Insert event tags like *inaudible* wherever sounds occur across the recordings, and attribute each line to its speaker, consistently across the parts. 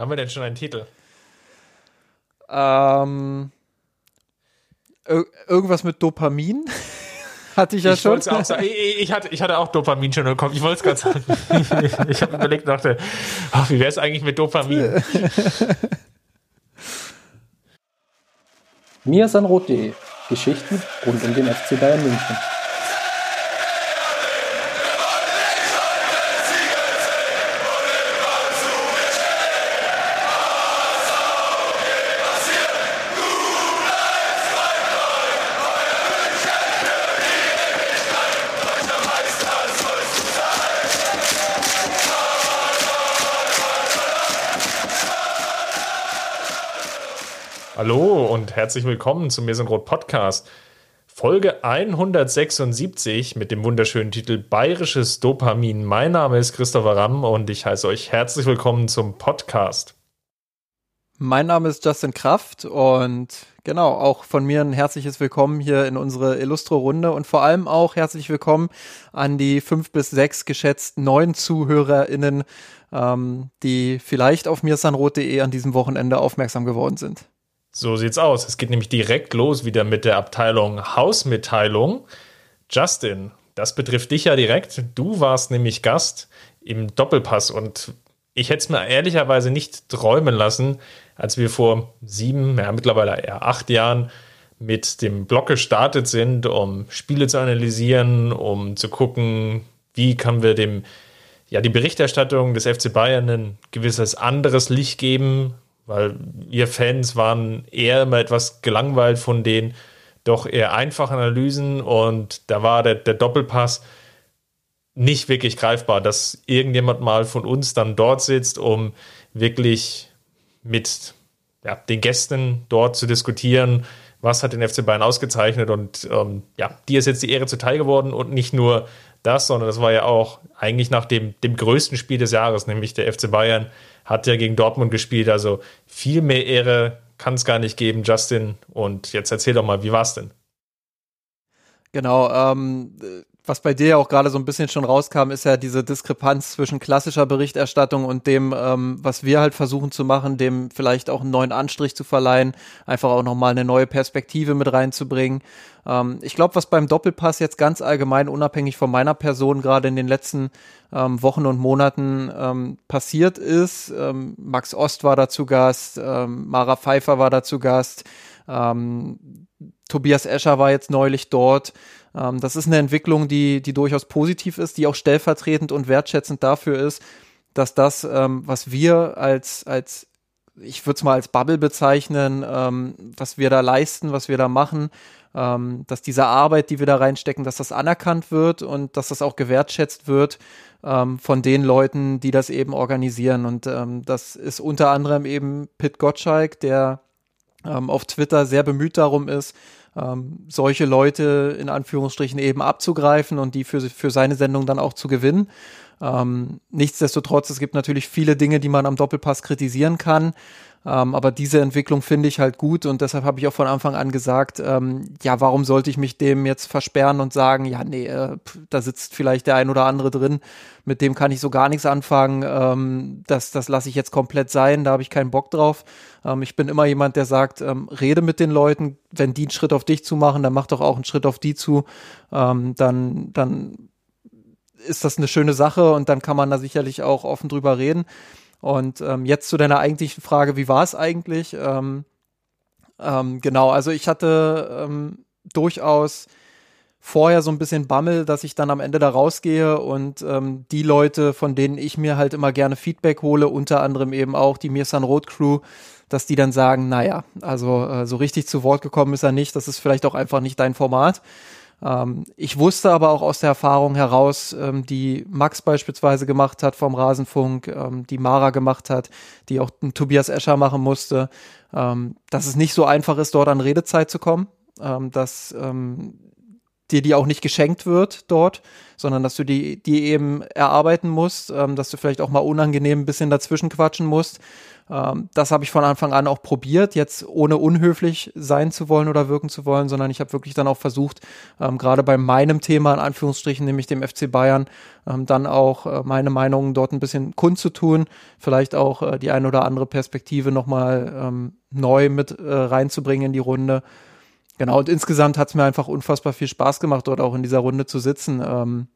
Speaker 1: Haben wir denn schon einen Titel?
Speaker 2: Ähm, irgendwas mit Dopamin. *laughs* hatte ich ja
Speaker 1: ich
Speaker 2: schon.
Speaker 1: Auch sagen. Ich, ich, hatte, ich hatte auch Dopamin schon bekommen. Ich wollte es gerade sagen. *laughs* ich habe überlegt, dachte, ach, wie wäre es eigentlich mit Dopamin? *laughs*
Speaker 3: miasanrot.de Geschichten rund um den FC Bayern München.
Speaker 1: Herzlich willkommen zum Mir sind Rot Podcast. Folge 176 mit dem wunderschönen Titel Bayerisches Dopamin. Mein Name ist Christopher Ramm und ich heiße euch herzlich willkommen zum Podcast.
Speaker 2: Mein Name ist Justin Kraft und genau, auch von mir ein herzliches Willkommen hier in unsere Illustro-Runde und vor allem auch herzlich willkommen an die fünf bis sechs geschätzten neuen ZuhörerInnen, ähm, die vielleicht auf mirsanrot.de an diesem Wochenende aufmerksam geworden sind.
Speaker 1: So sieht's aus. Es geht nämlich direkt los wieder mit der Abteilung Hausmitteilung. Justin, das betrifft dich ja direkt. Du warst nämlich Gast im Doppelpass und ich hätte es mir ehrlicherweise nicht träumen lassen, als wir vor sieben, ja mittlerweile eher acht Jahren mit dem Blog gestartet sind, um Spiele zu analysieren, um zu gucken, wie können wir dem ja die Berichterstattung des FC Bayern ein gewisses anderes Licht geben, weil wir Fans waren eher immer etwas gelangweilt von den doch eher einfachen Analysen und da war der, der Doppelpass nicht wirklich greifbar, dass irgendjemand mal von uns dann dort sitzt, um wirklich mit ja, den Gästen dort zu diskutieren, was hat den FC Bayern ausgezeichnet und ähm, ja, dir ist jetzt die Ehre zuteil geworden und nicht nur das, sondern das war ja auch eigentlich nach dem, dem größten Spiel des Jahres, nämlich der FC Bayern hat ja gegen Dortmund gespielt. Also viel mehr Ehre kann es gar nicht geben, Justin. Und jetzt erzähl doch mal, wie war es denn?
Speaker 2: Genau, ähm, was bei dir ja auch gerade so ein bisschen schon rauskam, ist ja diese Diskrepanz zwischen klassischer Berichterstattung und dem, ähm, was wir halt versuchen zu machen, dem vielleicht auch einen neuen Anstrich zu verleihen, einfach auch nochmal eine neue Perspektive mit reinzubringen. Ähm, ich glaube, was beim Doppelpass jetzt ganz allgemein, unabhängig von meiner Person, gerade in den letzten ähm, Wochen und Monaten ähm, passiert ist, ähm, Max Ost war dazu Gast, ähm, Mara Pfeiffer war dazu Gast, ähm, Tobias Escher war jetzt neulich dort. Ähm, das ist eine Entwicklung, die, die durchaus positiv ist, die auch stellvertretend und wertschätzend dafür ist, dass das, ähm, was wir als, als ich würde es mal als Bubble bezeichnen, ähm, was wir da leisten, was wir da machen, ähm, dass diese Arbeit, die wir da reinstecken, dass das anerkannt wird und dass das auch gewertschätzt wird ähm, von den Leuten, die das eben organisieren. Und ähm, das ist unter anderem eben Pit Gottschalk, der ähm, auf Twitter sehr bemüht darum ist, ähm, solche Leute in Anführungsstrichen eben abzugreifen und die für, für seine Sendung dann auch zu gewinnen. Ähm, nichtsdestotrotz, es gibt natürlich viele Dinge, die man am Doppelpass kritisieren kann. Ähm, aber diese Entwicklung finde ich halt gut und deshalb habe ich auch von Anfang an gesagt, ähm, ja, warum sollte ich mich dem jetzt versperren und sagen, ja, nee, äh, da sitzt vielleicht der ein oder andere drin, mit dem kann ich so gar nichts anfangen, ähm, das, das lasse ich jetzt komplett sein, da habe ich keinen Bock drauf. Ähm, ich bin immer jemand, der sagt, ähm, rede mit den Leuten, wenn die einen Schritt auf dich zu machen, dann mach doch auch einen Schritt auf die zu, ähm, dann, dann ist das eine schöne Sache und dann kann man da sicherlich auch offen drüber reden. Und ähm, jetzt zu deiner eigentlichen Frage, wie war es eigentlich? Ähm, ähm, genau, also ich hatte ähm, durchaus vorher so ein bisschen Bammel, dass ich dann am Ende da rausgehe und ähm, die Leute, von denen ich mir halt immer gerne Feedback hole, unter anderem eben auch die Mirsan Road Crew, dass die dann sagen, naja, also äh, so richtig zu Wort gekommen ist er nicht, das ist vielleicht auch einfach nicht dein Format. Ähm, ich wusste aber auch aus der Erfahrung heraus, ähm, die Max beispielsweise gemacht hat vom Rasenfunk, ähm, die Mara gemacht hat, die auch Tobias Escher machen musste, ähm, dass es nicht so einfach ist, dort an Redezeit zu kommen, ähm, dass ähm, dir die auch nicht geschenkt wird dort, sondern dass du die, die eben erarbeiten musst, dass du vielleicht auch mal unangenehm ein bisschen dazwischen quatschen musst. Ähm, das habe ich von Anfang an auch probiert, jetzt ohne unhöflich sein zu wollen oder wirken zu wollen, sondern ich habe wirklich dann auch versucht, ähm, gerade bei meinem Thema in Anführungsstrichen, nämlich dem FC Bayern, ähm, dann auch äh, meine Meinungen dort ein bisschen kundzutun, vielleicht auch äh, die ein oder andere Perspektive nochmal ähm, neu mit äh, reinzubringen in die Runde. Genau, und insgesamt hat es mir einfach unfassbar viel Spaß gemacht, dort auch in dieser Runde zu sitzen. Ähm,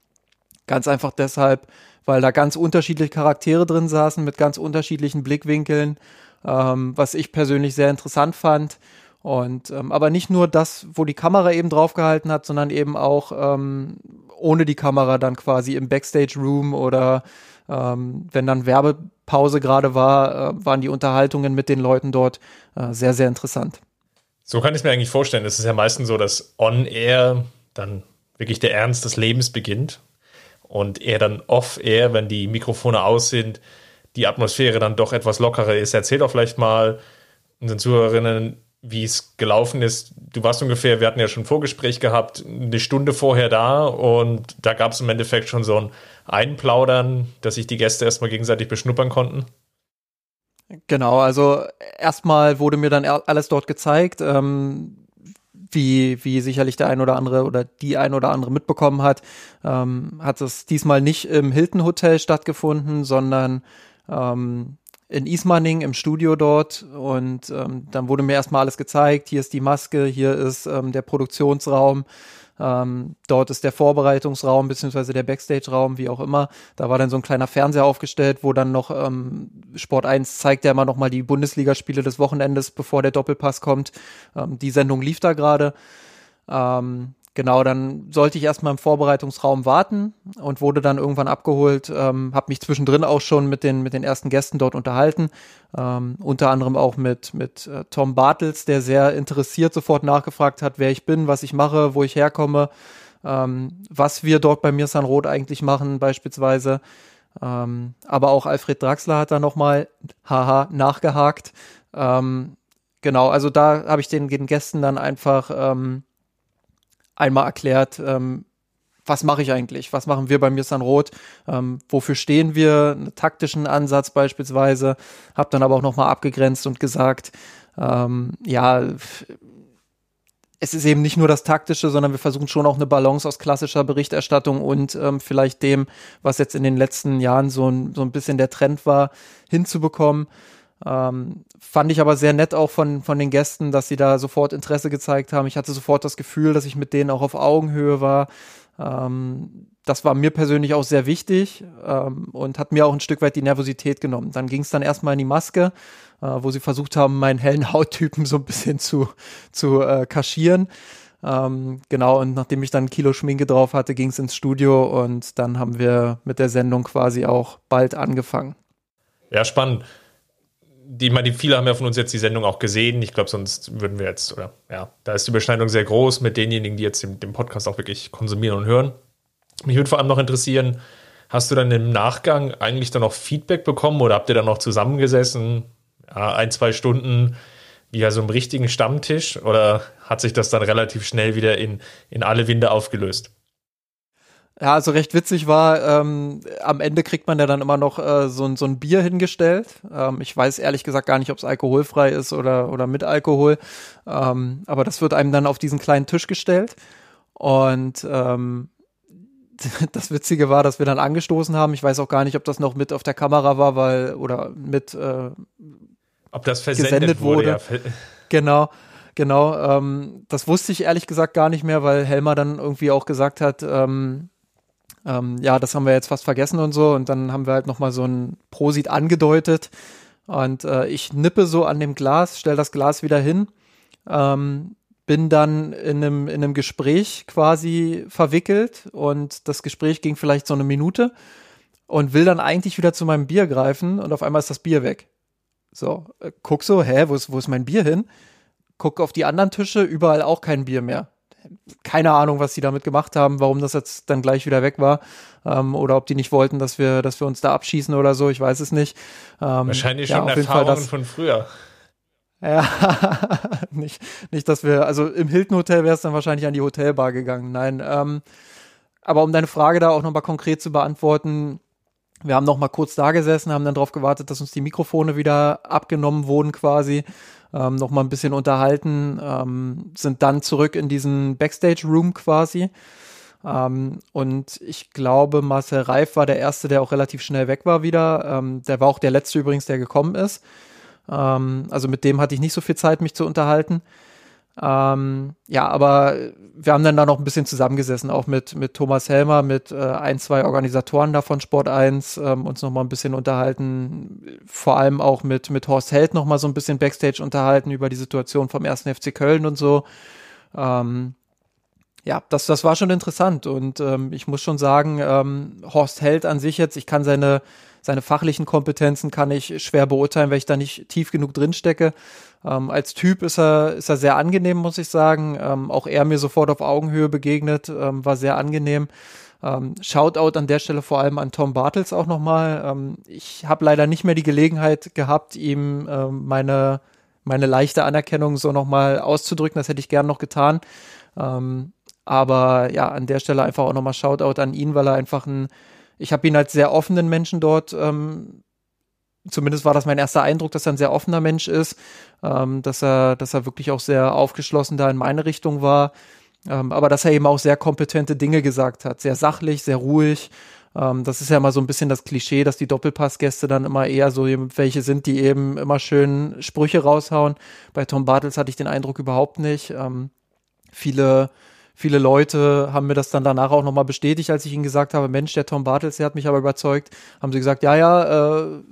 Speaker 2: ganz einfach deshalb, weil da ganz unterschiedliche Charaktere drin saßen mit ganz unterschiedlichen Blickwinkeln, ähm, was ich persönlich sehr interessant fand. Und ähm, aber nicht nur das, wo die Kamera eben draufgehalten hat, sondern eben auch ähm, ohne die Kamera dann quasi im Backstage Room oder ähm, wenn dann Werbepause gerade war, äh, waren die Unterhaltungen mit den Leuten dort äh, sehr, sehr interessant.
Speaker 1: So kann ich es mir eigentlich vorstellen. Es ist ja meistens so, dass on-air dann wirklich der Ernst des Lebens beginnt und eher dann off-air, wenn die Mikrofone aus sind, die Atmosphäre dann doch etwas lockerer ist. Erzähl doch vielleicht mal unseren Zuhörerinnen, wie es gelaufen ist. Du warst ungefähr, wir hatten ja schon ein Vorgespräch gehabt, eine Stunde vorher da und da gab es im Endeffekt schon so ein Einplaudern, dass sich die Gäste erstmal gegenseitig beschnuppern konnten.
Speaker 2: Genau, also erstmal wurde mir dann alles dort gezeigt. Ähm, wie, wie sicherlich der ein oder andere oder die ein oder andere mitbekommen hat, ähm, hat es diesmal nicht im Hilton Hotel stattgefunden, sondern ähm, in Ismaning im Studio dort. Und ähm, dann wurde mir erstmal alles gezeigt. Hier ist die Maske, hier ist ähm, der Produktionsraum, ähm, dort ist der Vorbereitungsraum beziehungsweise der Backstage-Raum, wie auch immer. Da war dann so ein kleiner Fernseher aufgestellt, wo dann noch ähm, Sport 1 zeigt ja immer noch mal die Bundesligaspiele des Wochenendes, bevor der Doppelpass kommt. Ähm, die Sendung lief da gerade. Ähm, Genau, dann sollte ich erstmal im Vorbereitungsraum warten und wurde dann irgendwann abgeholt, ähm, habe mich zwischendrin auch schon mit den, mit den ersten Gästen dort unterhalten, ähm, unter anderem auch mit, mit äh, Tom Bartels, der sehr interessiert sofort nachgefragt hat, wer ich bin, was ich mache, wo ich herkomme, ähm, was wir dort bei mir San Roth eigentlich machen beispielsweise. Ähm, aber auch Alfred Draxler hat da nochmal, haha, nachgehakt. Ähm, genau, also da habe ich den, den Gästen dann einfach ähm, einmal erklärt, ähm, was mache ich eigentlich? Was machen wir bei mir San Rot? Ähm, wofür stehen wir? Einen taktischen Ansatz beispielsweise. Hab dann aber auch nochmal abgegrenzt und gesagt, ähm, ja, es ist eben nicht nur das Taktische, sondern wir versuchen schon auch eine Balance aus klassischer Berichterstattung und ähm, vielleicht dem, was jetzt in den letzten Jahren so ein, so ein bisschen der Trend war, hinzubekommen. Ähm, fand ich aber sehr nett auch von, von den Gästen, dass sie da sofort Interesse gezeigt haben. Ich hatte sofort das Gefühl, dass ich mit denen auch auf Augenhöhe war. Ähm, das war mir persönlich auch sehr wichtig ähm, und hat mir auch ein Stück weit die Nervosität genommen. Dann ging es dann erstmal in die Maske, äh, wo sie versucht haben, meinen hellen *laughs* Hauttypen so ein bisschen zu, zu äh, kaschieren. Ähm, genau, und nachdem ich dann ein Kilo Schminke drauf hatte, ging es ins Studio und dann haben wir mit der Sendung quasi auch bald angefangen.
Speaker 1: Ja, spannend die, die viele haben ja von uns jetzt die Sendung auch gesehen. Ich glaube, sonst würden wir jetzt, oder ja, da ist die Überschneidung sehr groß mit denjenigen, die jetzt den, den Podcast auch wirklich konsumieren und hören. Mich würde vor allem noch interessieren, hast du dann im Nachgang eigentlich dann noch Feedback bekommen oder habt ihr dann noch zusammengesessen, ja, ein, zwei Stunden, wie also im richtigen Stammtisch oder hat sich das dann relativ schnell wieder in, in alle Winde aufgelöst?
Speaker 2: Ja, also recht witzig war, ähm, am Ende kriegt man ja dann immer noch äh, so, so ein Bier hingestellt. Ähm, ich weiß ehrlich gesagt gar nicht, ob es alkoholfrei ist oder, oder mit Alkohol. Ähm, aber das wird einem dann auf diesen kleinen Tisch gestellt. Und ähm, *laughs* das Witzige war, dass wir dann angestoßen haben. Ich weiß auch gar nicht, ob das noch mit auf der Kamera war, weil, oder mit äh,
Speaker 1: ob das versendet wurde. wurde. Ja. *laughs*
Speaker 2: Genau. Genau, ähm, das wusste ich ehrlich gesagt gar nicht mehr, weil Helmer dann irgendwie auch gesagt hat, ähm, ähm, ja, das haben wir jetzt fast vergessen und so. Und dann haben wir halt nochmal so ein Prosit angedeutet. Und äh, ich nippe so an dem Glas, stell das Glas wieder hin, ähm, bin dann in einem, in einem Gespräch quasi verwickelt und das Gespräch ging vielleicht so eine Minute und will dann eigentlich wieder zu meinem Bier greifen und auf einmal ist das Bier weg. So, äh, guck so, hä, wo ist, wo ist mein Bier hin? Guck auf die anderen Tische, überall auch kein Bier mehr keine Ahnung, was sie damit gemacht haben, warum das jetzt dann gleich wieder weg war. Ähm, oder ob die nicht wollten, dass wir, dass wir uns da abschießen oder so, ich weiß es nicht.
Speaker 1: Ähm, Wahrscheinlich schon ja, Erfahrungen das, von früher.
Speaker 2: Ja, *laughs* nicht, nicht, dass wir, also im Hilton Hotel wäre es dann wahrscheinlich an die Hotelbar gegangen. Nein, ähm, aber um deine Frage da auch nochmal konkret zu beantworten, Wir haben noch mal kurz da gesessen, haben dann darauf gewartet, dass uns die Mikrofone wieder abgenommen wurden quasi, ähm, noch mal ein bisschen unterhalten, ähm, sind dann zurück in diesen Backstage-Room quasi. Ähm, und ich glaube, Marcel Reif war der Erste, der auch relativ schnell weg war wieder. Ähm, der war auch der Letzte übrigens, der gekommen ist. Ähm, also mit dem hatte ich nicht so viel Zeit, mich zu unterhalten. Ähm, ja, aber wir haben dann da noch ein bisschen zusammengesessen, auch mit, mit Thomas Helmer, mit äh, ein, zwei Organisatoren da von Sport 1, ähm, uns noch mal ein bisschen unterhalten, vor allem auch mit, mit Horst Held noch mal so ein bisschen Backstage unterhalten über die Situation vom ersten FC Köln und so. Ähm, ja, das, das war schon interessant und ähm, ich muss schon sagen, ähm, Horst Held an sich jetzt, ich kann seine, seine fachlichen Kompetenzen kann ich schwer beurteilen, weil ich da nicht tief genug drin stecke. Ähm, als Typ ist er, ist er sehr angenehm, muss ich sagen. Ähm, auch er mir sofort auf Augenhöhe begegnet, ähm, war sehr angenehm. Ähm, Shoutout an der Stelle vor allem an Tom Bartels auch nochmal. Ähm, ich habe leider nicht mehr die Gelegenheit gehabt, ihm ähm, meine, meine leichte Anerkennung so nochmal auszudrücken. Das hätte ich gern noch getan. Ähm, aber ja, an der Stelle einfach auch nochmal Shoutout an ihn, weil er einfach ein, ich habe ihn als sehr offenen Menschen dort, ähm, zumindest war das mein erster Eindruck, dass er ein sehr offener Mensch ist, ähm, dass er, dass er wirklich auch sehr aufgeschlossen da in meine Richtung war, ähm, aber dass er eben auch sehr kompetente Dinge gesagt hat, sehr sachlich, sehr ruhig. Ähm, das ist ja immer so ein bisschen das Klischee, dass die Doppelpassgäste dann immer eher so welche sind, die eben immer schön Sprüche raushauen. Bei Tom Bartels hatte ich den Eindruck überhaupt nicht. Ähm, viele viele Leute haben mir das dann danach auch nochmal bestätigt, als ich ihnen gesagt habe, Mensch, der Tom Bartels, der hat mich aber überzeugt, haben sie gesagt, ja, ja, äh,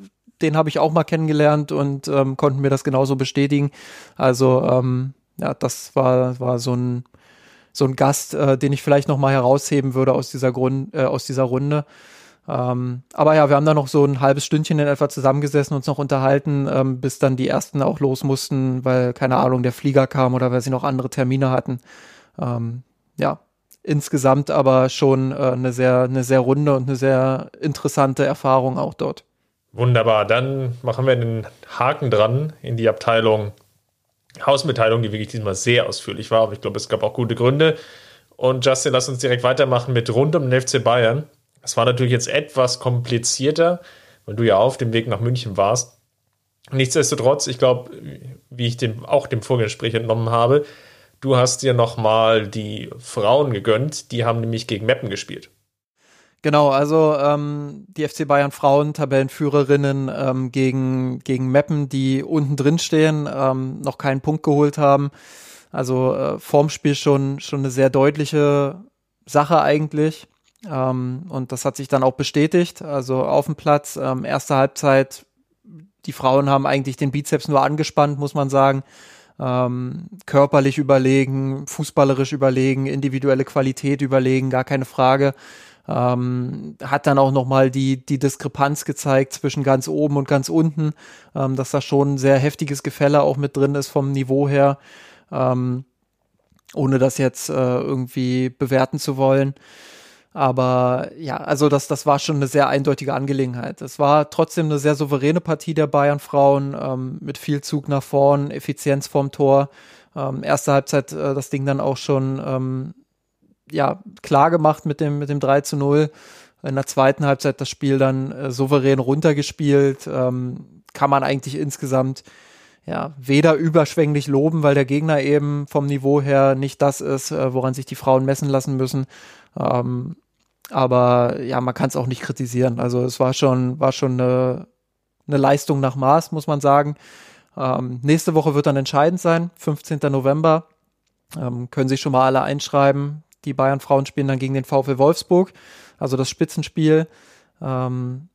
Speaker 2: den habe ich auch mal kennengelernt und ähm, konnten mir das genauso bestätigen. Also ähm, ja, das war, war so ein so ein Gast, äh, den ich vielleicht nochmal herausheben würde aus dieser Grund, äh, aus dieser Runde. Ähm, aber ja, wir haben da noch so ein halbes Stündchen in etwa zusammengesessen, uns noch unterhalten, ähm, bis dann die ersten auch los mussten, weil, keine Ahnung, der Flieger kam oder weil sie noch andere Termine hatten. Ähm, ja, insgesamt aber schon äh, eine sehr, eine sehr runde und eine sehr interessante Erfahrung auch dort.
Speaker 1: Wunderbar, dann machen wir den Haken dran in die Abteilung Hausmitteilung, die wirklich diesmal sehr ausführlich war, aber ich glaube, es gab auch gute Gründe. Und Justin, lass uns direkt weitermachen mit rund um den FC Bayern. Das war natürlich jetzt etwas komplizierter, weil du ja auf dem Weg nach München warst. Nichtsdestotrotz, ich glaube, wie ich dem, auch dem Vorgespräch entnommen habe, Du hast dir nochmal die Frauen gegönnt, die haben nämlich gegen Meppen gespielt.
Speaker 2: Genau, also ähm, die FC Bayern Frauen, Tabellenführerinnen ähm, gegen, gegen Meppen, die unten drin stehen, ähm, noch keinen Punkt geholt haben. Also äh, vorm Spiel schon, schon eine sehr deutliche Sache eigentlich. Ähm, und das hat sich dann auch bestätigt. Also auf dem Platz, ähm, erste Halbzeit, die Frauen haben eigentlich den Bizeps nur angespannt, muss man sagen ähm, körperlich überlegen, fußballerisch überlegen, individuelle Qualität überlegen, gar keine Frage. Ähm, hat dann auch nochmal die, die Diskrepanz gezeigt zwischen ganz oben und ganz unten, ähm, dass da schon ein sehr heftiges Gefälle auch mit drin ist vom Niveau her, ähm, ohne das jetzt äh, irgendwie bewerten zu wollen. Aber ja, also das, das war schon eine sehr eindeutige Angelegenheit. Es war trotzdem eine sehr souveräne Partie der Bayern-Frauen ähm, mit viel Zug nach vorn, Effizienz vorm Tor. Ähm, erste Halbzeit äh, das Ding dann auch schon ähm, ja, klar gemacht mit dem, mit dem 3 zu 0. In der zweiten Halbzeit das Spiel dann äh, souverän runtergespielt. Ähm, kann man eigentlich insgesamt ja, weder überschwänglich loben, weil der Gegner eben vom Niveau her nicht das ist, äh, woran sich die Frauen messen lassen müssen. Ähm, aber ja, man kann es auch nicht kritisieren. Also es war schon, war schon eine, eine Leistung nach Maß, muss man sagen. Ähm, nächste Woche wird dann entscheidend sein, 15. November. Ähm, können sich schon mal alle einschreiben. Die Bayern-Frauen spielen dann gegen den VfL Wolfsburg, also das Spitzenspiel. Ähm,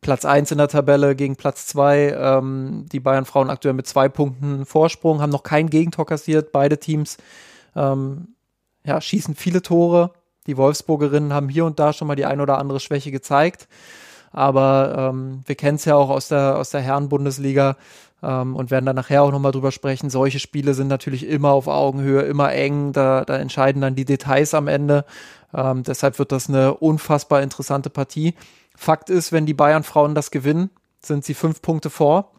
Speaker 2: Platz 1 in der Tabelle gegen Platz 2. Ähm, die Bayern-Frauen aktuell mit zwei Punkten Vorsprung, haben noch kein Gegentor kassiert. Beide Teams ähm, ja, schießen viele Tore. Die Wolfsburgerinnen haben hier und da schon mal die ein oder andere Schwäche gezeigt. Aber ähm, wir kennen es ja auch aus der, aus der Herren-Bundesliga ähm, und werden dann nachher auch nochmal drüber sprechen. Solche Spiele sind natürlich immer auf Augenhöhe, immer eng. Da, da entscheiden dann die Details am Ende. Ähm, deshalb wird das eine unfassbar interessante Partie. Fakt ist, wenn die Bayern-Frauen das gewinnen, sind sie fünf Punkte vor.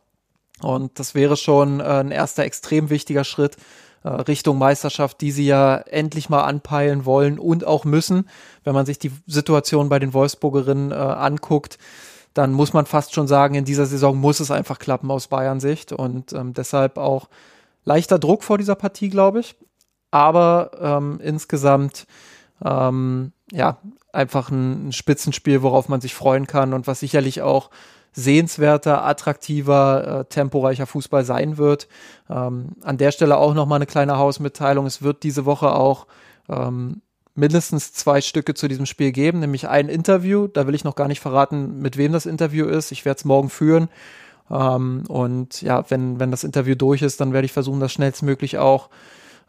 Speaker 2: Und das wäre schon äh, ein erster extrem wichtiger Schritt äh, Richtung Meisterschaft, die sie ja endlich mal anpeilen wollen und auch müssen. Wenn man sich die Situation bei den Wolfsburgerinnen äh, anguckt, dann muss man fast schon sagen, in dieser Saison muss es einfach klappen aus Bayern Sicht und ähm, deshalb auch leichter Druck vor dieser Partie, glaube ich. Aber ähm, insgesamt ähm, ja einfach ein, ein Spitzenspiel, worauf man sich freuen kann und was sicherlich auch sehenswerter, attraktiver, äh, temporeicher Fußball sein wird. Ähm, an der Stelle auch nochmal eine kleine Hausmitteilung. Es wird diese Woche auch ähm, mindestens zwei Stücke zu diesem Spiel geben, nämlich ein Interview. Da will ich noch gar nicht verraten, mit wem das Interview ist. Ich werde es morgen führen. Ähm, und ja, wenn, wenn das Interview durch ist, dann werde ich versuchen, das schnellstmöglich auch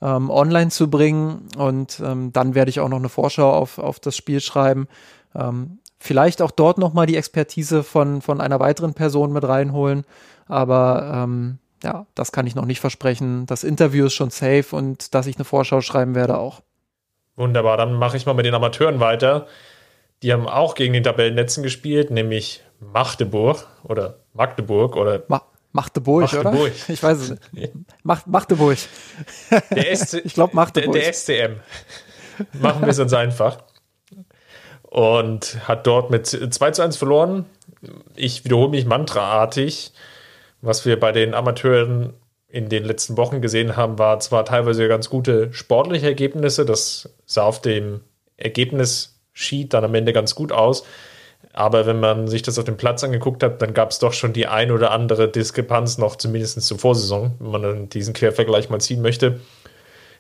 Speaker 2: ähm, online zu bringen. Und ähm, dann werde ich auch noch eine Vorschau auf, auf das Spiel schreiben. Ähm, vielleicht auch dort nochmal die Expertise von, von einer weiteren Person mit reinholen. Aber ähm, ja, das kann ich noch nicht versprechen. Das Interview ist schon safe und dass ich eine Vorschau schreiben werde auch.
Speaker 1: Wunderbar, dann mache ich mal mit den Amateuren weiter. Die haben auch gegen den Tabellennetzen gespielt, nämlich Magdeburg oder Magdeburg oder
Speaker 2: Ma Magdeburg, Magdeburg, oder? *laughs* Ich weiß es nicht. Macht, Magdeburg.
Speaker 1: Der SC, *laughs* ich glaube Magdeburg. Der, der SCM. *laughs* Machen wir es uns einfach. Und hat dort mit 2 zu 1 verloren. Ich wiederhole mich mantraartig. Was wir bei den Amateuren in den letzten Wochen gesehen haben, war zwar teilweise ganz gute sportliche Ergebnisse. Das sah auf dem Ergebnis-Sheet dann am Ende ganz gut aus. Aber wenn man sich das auf dem Platz angeguckt hat, dann gab es doch schon die ein oder andere Diskrepanz noch, zumindest zur Vorsaison, wenn man dann diesen Quervergleich mal ziehen möchte.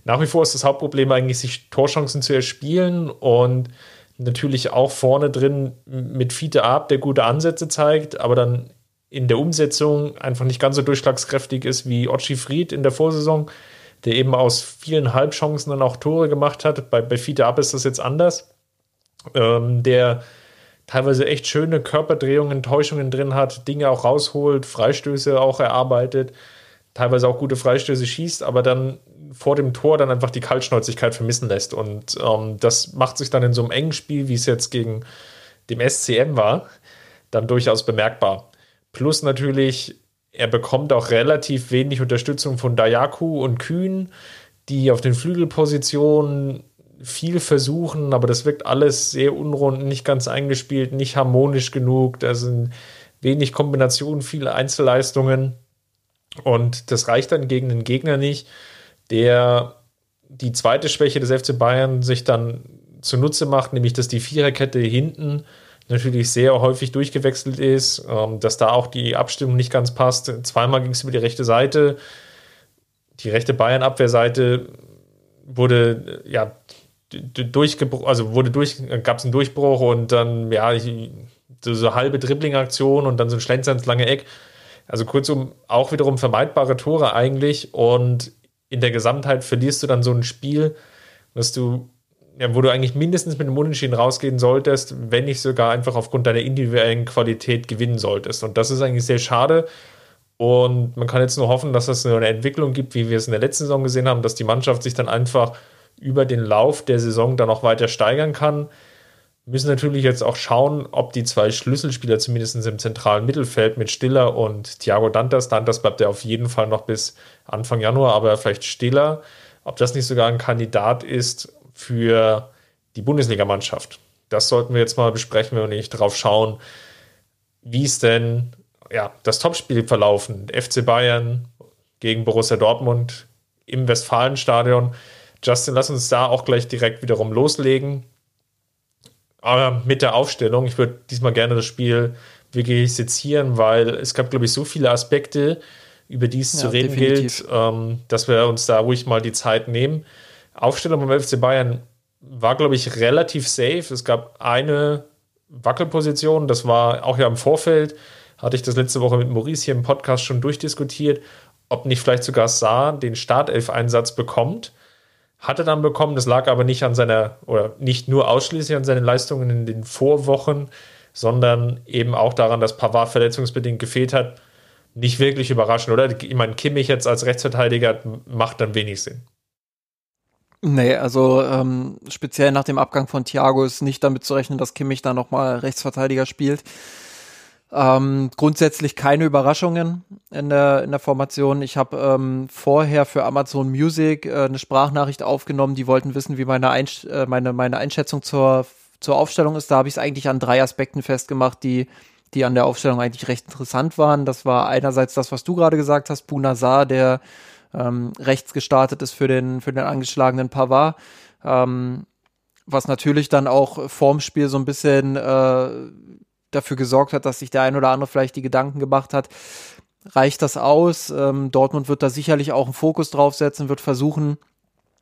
Speaker 1: Nach wie vor ist das Hauptproblem eigentlich, sich Torchancen zu erspielen und natürlich auch vorne drin mit Fiete Ab, der gute Ansätze zeigt, aber dann in der Umsetzung einfach nicht ganz so durchschlagskräftig ist wie Ochi Fried in der Vorsaison, der eben aus vielen Halbchancen dann auch Tore gemacht hat. Bei, bei Fiete Ab ist das jetzt anders. Ähm, der teilweise echt schöne Körperdrehungen, Täuschungen drin hat, Dinge auch rausholt, Freistöße auch erarbeitet, teilweise auch gute Freistöße schießt, aber dann vor dem Tor dann einfach die Kaltschnäuzigkeit vermissen lässt. Und ähm, das macht sich dann in so einem engen Spiel, wie es jetzt gegen dem SCM war, dann durchaus bemerkbar. Plus natürlich, er bekommt auch relativ wenig Unterstützung von Dayaku und Kühn, die auf den Flügelpositionen viel versuchen, aber das wirkt alles sehr unrund, nicht ganz eingespielt, nicht harmonisch genug. Da sind wenig Kombinationen, viele Einzelleistungen. Und das reicht dann gegen den Gegner nicht, der die zweite Schwäche des FC Bayern sich dann zunutze macht, nämlich dass die Viererkette hinten natürlich sehr häufig durchgewechselt ist, ähm, dass da auch die Abstimmung nicht ganz passt. Zweimal ging es über die rechte Seite. Die rechte Bayern-Abwehrseite wurde ja durchgebrochen, also wurde durch, gab es einen Durchbruch und dann, ja, so, so halbe Dribbling-Aktion und dann so ein Schlenzer ins lange Eck. Also kurzum, auch wiederum vermeidbare Tore eigentlich und in der Gesamtheit verlierst du dann so ein Spiel, dass du, ja, wo du eigentlich mindestens mit dem Unentschieden rausgehen solltest, wenn nicht sogar einfach aufgrund deiner individuellen Qualität gewinnen solltest. Und das ist eigentlich sehr schade. Und man kann jetzt nur hoffen, dass es eine Entwicklung gibt, wie wir es in der letzten Saison gesehen haben, dass die Mannschaft sich dann einfach über den Lauf der Saison dann noch weiter steigern kann. Wir müssen natürlich jetzt auch schauen, ob die zwei Schlüsselspieler zumindest im zentralen Mittelfeld mit Stiller und Thiago Dantas, Dantas bleibt ja auf jeden Fall noch bis Anfang Januar, aber vielleicht Stiller, ob das nicht sogar ein Kandidat ist für die Bundesligamannschaft. Das sollten wir jetzt mal besprechen, wenn wir nicht drauf schauen, wie es denn ja, das Topspiel verlaufen. FC Bayern gegen Borussia Dortmund im Westfalenstadion. Justin, lass uns da auch gleich direkt wiederum loslegen. Aber mit der Aufstellung, ich würde diesmal gerne das Spiel wirklich sezieren, weil es gab, glaube ich, so viele Aspekte, über die es ja, zu reden definitiv. gilt, ähm, dass wir uns da ruhig mal die Zeit nehmen. Aufstellung beim FC Bayern war, glaube ich, relativ safe. Es gab eine Wackelposition, das war auch ja im Vorfeld, hatte ich das letzte Woche mit Maurice hier im Podcast schon durchdiskutiert, ob nicht vielleicht sogar Saar den Startelf-Einsatz bekommt hatte dann bekommen. Das lag aber nicht an seiner, oder nicht nur ausschließlich an seinen Leistungen in den Vorwochen, sondern eben auch daran, dass Pavard verletzungsbedingt gefehlt hat. Nicht wirklich überraschend, oder? Ich meine, Kimmich jetzt als Rechtsverteidiger macht dann wenig Sinn.
Speaker 2: Nee, also ähm, speziell nach dem Abgang von Thiago ist nicht damit zu rechnen, dass Kimmich da nochmal Rechtsverteidiger spielt. Ähm, grundsätzlich keine Überraschungen in der, in der Formation. Ich habe ähm, vorher für Amazon Music äh, eine Sprachnachricht aufgenommen. Die wollten wissen, wie meine, Einsch äh, meine, meine Einschätzung zur, zur Aufstellung ist. Da habe ich es eigentlich an drei Aspekten festgemacht, die, die an der Aufstellung eigentlich recht interessant waren. Das war einerseits das, was du gerade gesagt hast, Bunazar, der ähm, rechts gestartet ist für den, für den angeschlagenen Pavard. Ähm, was natürlich dann auch vorm Spiel so ein bisschen äh, dafür gesorgt hat, dass sich der ein oder andere vielleicht die Gedanken gemacht hat, reicht das aus? Ähm, Dortmund wird da sicherlich auch einen Fokus draufsetzen, wird versuchen,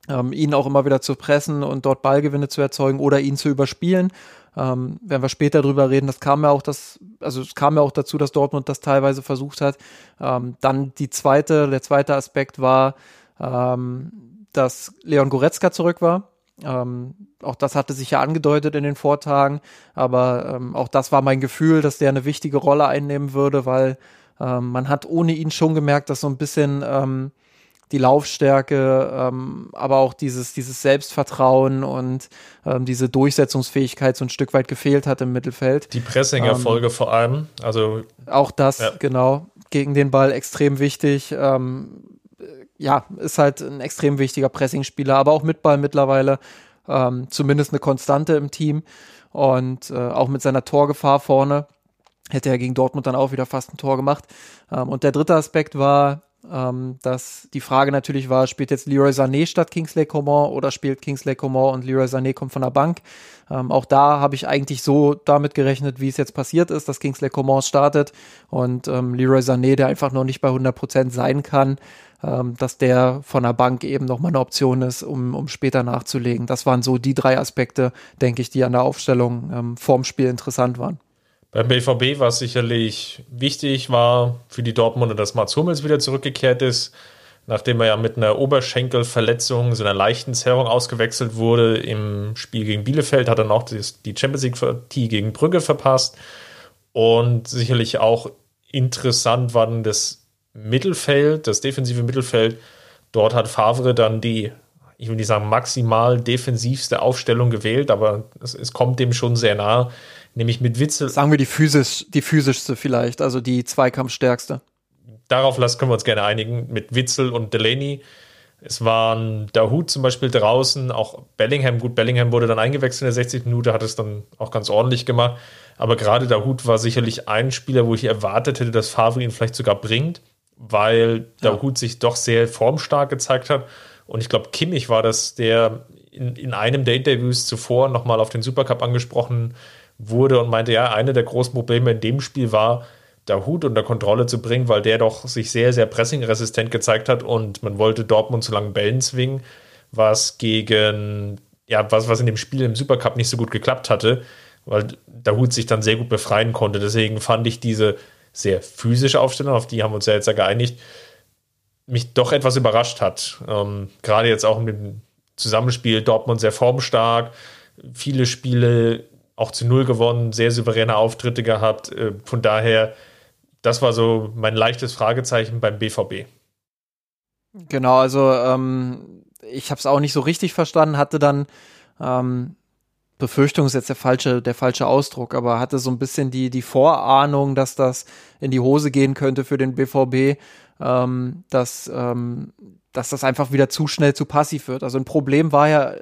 Speaker 2: ähm, ihn auch immer wieder zu pressen und dort Ballgewinne zu erzeugen oder ihn zu überspielen. Ähm, wenn wir später drüber reden, das kam ja auch das, also es kam ja auch dazu, dass Dortmund das teilweise versucht hat. Ähm, dann die zweite, der zweite Aspekt war, ähm, dass Leon Goretzka zurück war. Ähm, auch das hatte sich ja angedeutet in den Vortagen, aber ähm, auch das war mein Gefühl, dass der eine wichtige Rolle einnehmen würde, weil ähm, man hat ohne ihn schon gemerkt, dass so ein bisschen ähm, die Laufstärke, ähm, aber auch dieses, dieses Selbstvertrauen und ähm, diese Durchsetzungsfähigkeit so ein Stück weit gefehlt hat im Mittelfeld.
Speaker 1: Die Pressing-Erfolge vor allem, also
Speaker 2: auch das, ja. genau, gegen den Ball extrem wichtig. Ähm, ja, ist halt ein extrem wichtiger Pressingspieler, aber auch mit Ball mittlerweile ähm, zumindest eine Konstante im Team und äh, auch mit seiner Torgefahr vorne hätte er gegen Dortmund dann auch wieder fast ein Tor gemacht. Ähm, und der dritte Aspekt war, ähm, dass die Frage natürlich war, spielt jetzt Leroy Sané statt Kingsley Coman oder spielt Kingsley Coman und Leroy Sané kommt von der Bank? Ähm, auch da habe ich eigentlich so damit gerechnet, wie es jetzt passiert ist, dass Kingsley Coman startet und ähm, Leroy Sané, der einfach noch nicht bei 100 Prozent sein kann, ähm, dass der von der Bank eben nochmal eine Option ist, um, um später nachzulegen. Das waren so die drei Aspekte, denke ich, die an der Aufstellung ähm, vorm Spiel interessant waren.
Speaker 1: Beim BVB war es sicherlich wichtig, war für die Dortmunder, dass Mats Hummels wieder zurückgekehrt ist, nachdem er ja mit einer Oberschenkelverletzung, so einer leichten Zerrung ausgewechselt wurde im Spiel gegen Bielefeld, hat dann auch die Champions League-Partie gegen Brügge verpasst. Und sicherlich auch interessant war das Mittelfeld, das defensive Mittelfeld. Dort hat Favre dann die, ich will nicht sagen maximal defensivste Aufstellung gewählt, aber es, es kommt dem schon sehr nah, nämlich mit Witzel.
Speaker 2: Sagen wir die, physisch, die physischste vielleicht, also die Zweikampfstärkste.
Speaker 1: Darauf lassen können wir uns gerne einigen, mit Witzel und Delaney. Es waren Dahut zum Beispiel draußen, auch Bellingham. Gut, Bellingham wurde dann eingewechselt in der 60. Minute, hat es dann auch ganz ordentlich gemacht. Aber gerade Dahut war sicherlich ein Spieler, wo ich erwartet hätte, dass Favre ihn vielleicht sogar bringt weil ja. Hut sich doch sehr formstark gezeigt hat. Und ich glaube, Kimmich war das, der in, in einem der Interviews zuvor nochmal auf den Supercup angesprochen wurde und meinte, ja, eine der großen Probleme in dem Spiel war, Hut unter Kontrolle zu bringen, weil der doch sich sehr, sehr pressingresistent gezeigt hat und man wollte Dortmund zu langen Bällen zwingen, was gegen, ja, was, was in dem Spiel im Supercup nicht so gut geklappt hatte, weil Hut sich dann sehr gut befreien konnte. Deswegen fand ich diese sehr physische Aufstellung, auf die haben wir uns ja jetzt ja geeinigt, mich doch etwas überrascht hat. Ähm, gerade jetzt auch mit dem Zusammenspiel Dortmund sehr formstark, viele Spiele auch zu Null gewonnen, sehr souveräne Auftritte gehabt. Äh, von daher, das war so mein leichtes Fragezeichen beim BVB.
Speaker 2: Genau, also ähm, ich habe es auch nicht so richtig verstanden, hatte dann ähm, Befürchtung ist jetzt der falsche, der falsche Ausdruck, aber hatte so ein bisschen die, die Vorahnung, dass das in die Hose gehen könnte für den BVB, ähm, dass, ähm, dass das einfach wieder zu schnell zu passiv wird. Also ein Problem war ja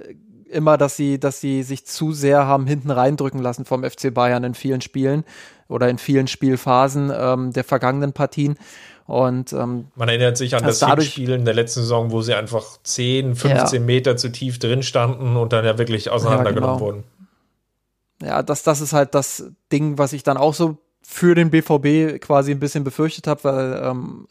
Speaker 2: immer, dass sie, dass sie sich zu sehr haben hinten reindrücken lassen vom FC Bayern in vielen Spielen oder in vielen Spielphasen ähm, der vergangenen Partien. Und ähm,
Speaker 1: man erinnert sich an das Spiel in der letzten Saison, wo sie einfach 10, 15 ja. Meter zu tief drin standen und dann ja wirklich auseinandergenommen ja, genau. wurden.
Speaker 2: Ja, das, das ist halt das Ding, was ich dann auch so für den BVB quasi ein bisschen befürchtet habe, weil ähm,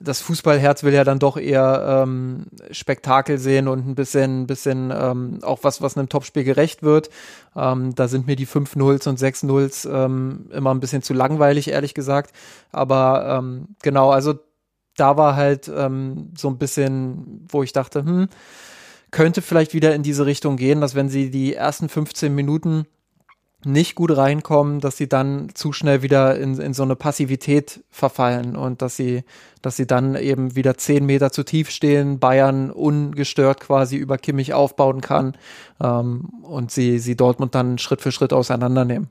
Speaker 2: das Fußballherz will ja dann doch eher ähm, Spektakel sehen und ein bisschen, bisschen ähm, auch was, was einem Topspiel gerecht wird. Ähm, da sind mir die 5-0s und 6-0s ähm, immer ein bisschen zu langweilig, ehrlich gesagt. Aber ähm, genau, also da war halt ähm, so ein bisschen, wo ich dachte, hm, könnte vielleicht wieder in diese Richtung gehen, dass wenn sie die ersten 15 Minuten nicht gut reinkommen, dass sie dann zu schnell wieder in, in so eine Passivität verfallen und dass sie, dass sie dann eben wieder zehn Meter zu tief stehen, Bayern ungestört quasi über Kimmich aufbauen kann ähm, und sie, sie Dortmund dann Schritt für Schritt auseinandernehmen.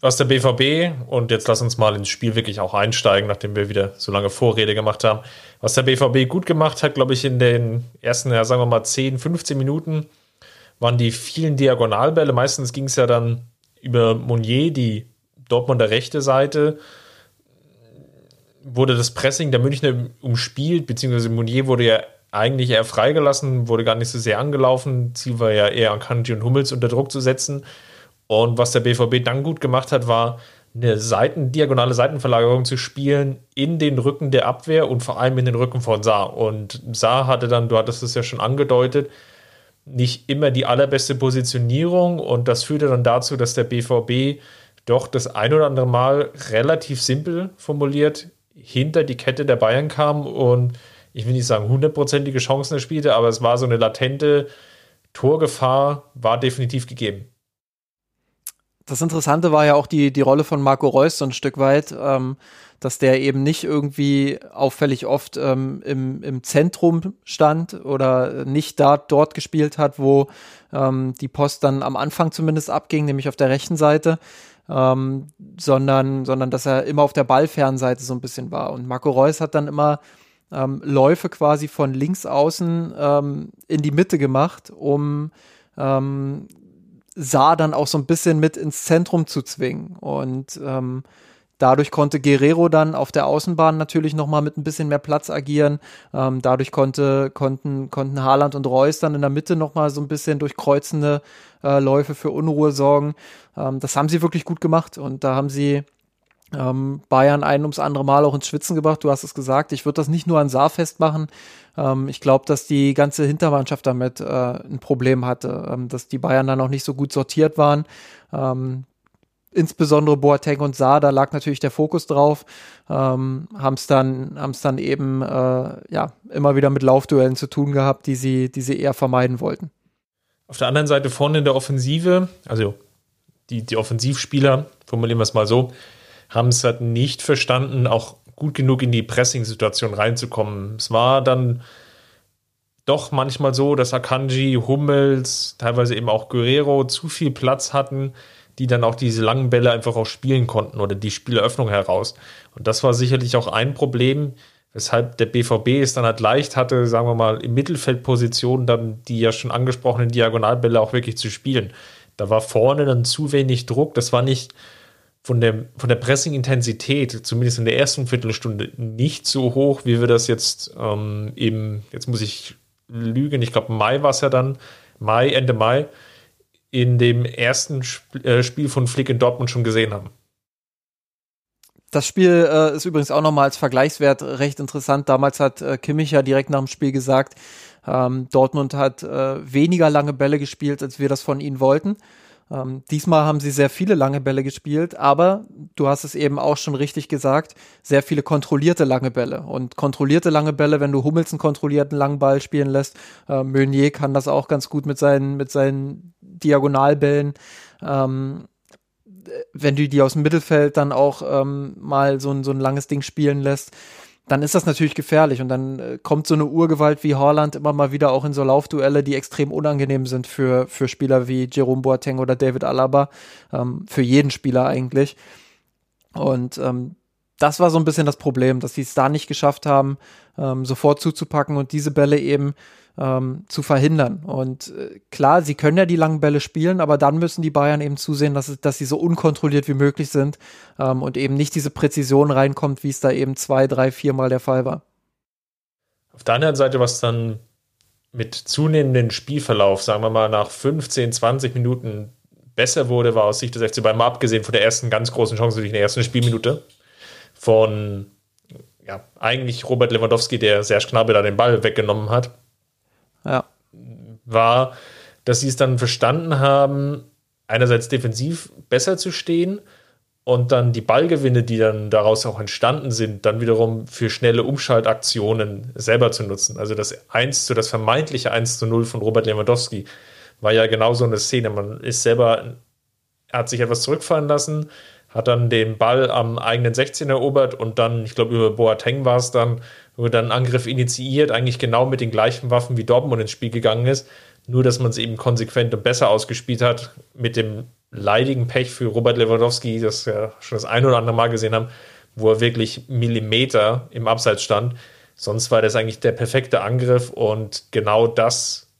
Speaker 1: was der BVB, und jetzt lass uns mal ins Spiel wirklich auch einsteigen, nachdem wir wieder so lange Vorrede gemacht haben, was der BVB gut gemacht hat, glaube ich, in den ersten, ja, sagen wir mal, 10, 15 Minuten, waren die vielen Diagonalbälle. Meistens ging es ja dann über Monnier, die Dortmunder rechte Seite, wurde das Pressing der Münchner umspielt, beziehungsweise Monnier wurde ja eigentlich eher freigelassen, wurde gar nicht so sehr angelaufen. Ziel war ja eher an Kanji und Hummels unter Druck zu setzen. Und was der BVB dann gut gemacht hat, war eine Seiten, diagonale Seitenverlagerung zu spielen in den Rücken der Abwehr und vor allem in den Rücken von Saar. Und Saar hatte dann, du hattest es ja schon angedeutet, nicht immer die allerbeste Positionierung und das führte dann dazu, dass der BVB doch das ein oder andere Mal relativ simpel formuliert hinter die Kette der Bayern kam und ich will nicht sagen hundertprozentige Chancen erspielte, aber es war so eine latente Torgefahr, war definitiv gegeben.
Speaker 2: Das Interessante war ja auch die, die Rolle von Marco Reus so ein Stück weit, ähm, dass der eben nicht irgendwie auffällig oft ähm, im, im Zentrum stand oder nicht da dort gespielt hat, wo ähm, die Post dann am Anfang zumindest abging, nämlich auf der rechten Seite, ähm, sondern, sondern dass er immer auf der Ballfernseite so ein bisschen war. Und Marco Reus hat dann immer ähm, Läufe quasi von links außen ähm, in die Mitte gemacht, um ähm, Saar dann auch so ein bisschen mit ins Zentrum zu zwingen. Und ähm, dadurch konnte Guerrero dann auf der Außenbahn natürlich nochmal mit ein bisschen mehr Platz agieren. Ähm, dadurch konnte, konnten, konnten Haaland und Reus dann in der Mitte nochmal so ein bisschen durch kreuzende äh, Läufe für Unruhe sorgen. Ähm, das haben sie wirklich gut gemacht und da haben sie ähm, Bayern ein ums andere Mal auch ins Schwitzen gebracht. Du hast es gesagt. Ich würde das nicht nur an Saar festmachen. Ähm, ich glaube, dass die ganze Hintermannschaft damit äh, ein Problem hatte, ähm, dass die Bayern dann auch nicht so gut sortiert waren. Ähm, insbesondere Boateng und Saar, da lag natürlich der Fokus drauf, ähm, haben es dann, haben's dann eben äh, ja, immer wieder mit Laufduellen zu tun gehabt, die sie, die sie eher vermeiden wollten.
Speaker 1: Auf der anderen Seite vorne in der Offensive, also die, die Offensivspieler, formulieren wir es mal so, haben es halt nicht verstanden, auch gut genug in die Pressing-Situation reinzukommen. Es war dann doch manchmal so, dass Akanji, Hummels, teilweise eben auch Guerrero zu viel Platz hatten, die dann auch diese langen Bälle einfach auch spielen konnten oder die Spieleröffnung heraus. Und das war sicherlich auch ein Problem, weshalb der BVB es dann halt leicht hatte, sagen wir mal, im Mittelfeldposition dann die ja schon angesprochenen Diagonalbälle auch wirklich zu spielen. Da war vorne dann zu wenig Druck. Das war nicht von der, von der Pressing-Intensität, zumindest in der ersten Viertelstunde, nicht so hoch, wie wir das jetzt ähm, eben, jetzt muss ich lügen, ich glaube Mai war es ja dann, Mai, Ende Mai, in dem ersten Sp äh, Spiel von Flick in Dortmund schon gesehen haben.
Speaker 2: Das Spiel äh, ist übrigens auch nochmal als Vergleichswert recht interessant. Damals hat äh, Kimmich ja direkt nach dem Spiel gesagt, ähm, Dortmund hat äh, weniger lange Bälle gespielt, als wir das von ihnen wollten. Ähm, diesmal haben sie sehr viele lange Bälle gespielt, aber du hast es eben auch schon richtig gesagt, sehr viele kontrollierte lange Bälle. Und kontrollierte lange Bälle, wenn du Hummels einen kontrollierten langen Ball spielen lässt, äh, Meunier kann das auch ganz gut mit seinen, mit seinen Diagonalbällen. Ähm, wenn du die aus dem Mittelfeld dann auch ähm, mal so ein, so ein langes Ding spielen lässt, dann ist das natürlich gefährlich und dann äh, kommt so eine Urgewalt wie Haaland immer mal wieder auch in so Laufduelle, die extrem unangenehm sind für, für Spieler wie Jerome Boateng oder David Alaba, ähm, für jeden Spieler eigentlich. Und ähm, das war so ein bisschen das Problem, dass sie es da nicht geschafft haben, ähm, sofort zuzupacken und diese Bälle eben ähm, zu verhindern. Und äh, klar, sie können ja die langen Bälle spielen, aber dann müssen die Bayern eben zusehen, dass, dass sie so unkontrolliert wie möglich sind ähm, und eben nicht diese Präzision reinkommt, wie es da eben zwei, drei, viermal der Fall war.
Speaker 1: Auf der anderen Seite, was dann mit zunehmendem Spielverlauf, sagen wir mal nach 15, 20 Minuten besser wurde, war aus Sicht des FC Bayern, mal abgesehen von der ersten ganz großen Chance in der ersten Spielminute von ja, eigentlich Robert Lewandowski, der Serge Gnabry da den Ball weggenommen hat. War, dass sie es dann verstanden haben, einerseits defensiv besser zu stehen und dann die Ballgewinne, die dann daraus auch entstanden sind, dann wiederum für schnelle Umschaltaktionen selber zu nutzen. Also das 1 zu, das vermeintliche 1 zu 0 von Robert Lewandowski war ja genau so eine Szene. Man ist selber, hat sich etwas zurückfallen lassen, hat dann den Ball am eigenen 16 erobert und dann, ich glaube, über Boateng war es dann, wo dann ein Angriff initiiert, eigentlich genau mit den gleichen Waffen wie Dortmund ins Spiel gegangen ist, nur dass man es eben konsequent und besser ausgespielt hat, mit dem leidigen Pech für Robert Lewandowski, das wir schon das ein oder andere Mal gesehen haben, wo er wirklich Millimeter im Abseits stand. Sonst war das eigentlich der perfekte Angriff und genau das,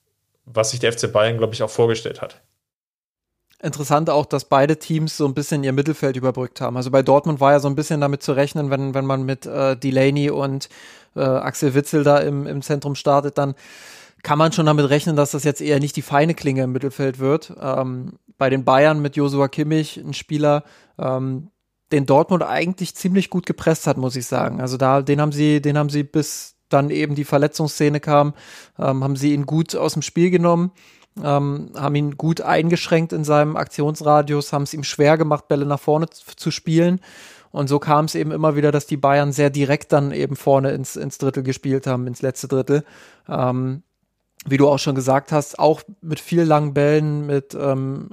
Speaker 1: was sich der FC Bayern, glaube ich, auch vorgestellt hat.
Speaker 2: Interessant auch, dass beide Teams so ein bisschen ihr Mittelfeld überbrückt haben. Also bei Dortmund war ja so ein bisschen damit zu rechnen, wenn, wenn man mit äh, Delaney und äh, Axel Witzel da im, im Zentrum startet, dann kann man schon damit rechnen, dass das jetzt eher nicht die feine Klinge im Mittelfeld wird. Ähm, bei den Bayern mit Josua Kimmich, ein Spieler, ähm, den Dortmund eigentlich ziemlich gut gepresst hat, muss ich sagen. Also da, den haben sie, den haben sie bis dann eben die Verletzungsszene kam, ähm, haben sie ihn gut aus dem Spiel genommen, ähm, haben ihn gut eingeschränkt in seinem Aktionsradius, haben es ihm schwer gemacht, Bälle nach vorne zu spielen. Und so kam es eben immer wieder, dass die Bayern sehr direkt dann eben vorne ins, ins Drittel gespielt haben, ins letzte Drittel. Ähm, wie du auch schon gesagt hast, auch mit viel langen Bällen, mit ähm,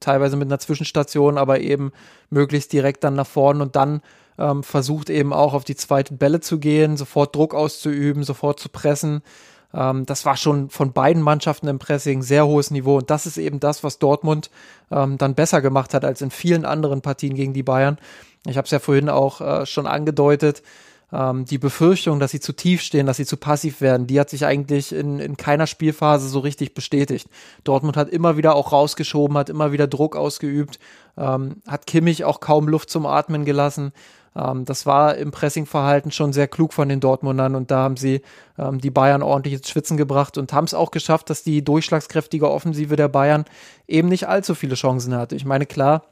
Speaker 2: teilweise mit einer Zwischenstation, aber eben möglichst direkt dann nach vorne und dann ähm, versucht eben auch auf die zweite Bälle zu gehen, sofort Druck auszuüben, sofort zu pressen. Ähm, das war schon von beiden Mannschaften im Pressing sehr hohes Niveau und das ist eben das, was Dortmund ähm, dann besser gemacht hat als in vielen anderen Partien gegen die Bayern. Ich habe es ja vorhin auch äh, schon angedeutet ähm, die Befürchtung, dass sie zu tief stehen, dass sie zu passiv werden, die hat sich eigentlich in, in keiner Spielphase so richtig bestätigt. Dortmund hat immer wieder auch rausgeschoben, hat immer wieder Druck ausgeübt, ähm, hat Kimmich auch kaum Luft zum Atmen gelassen. Ähm, das war im Pressingverhalten schon sehr klug von den Dortmundern und da haben sie ähm, die Bayern ordentlich ins Schwitzen gebracht und haben es auch geschafft, dass die durchschlagskräftige Offensive der Bayern eben nicht allzu viele Chancen hatte. Ich meine, klar,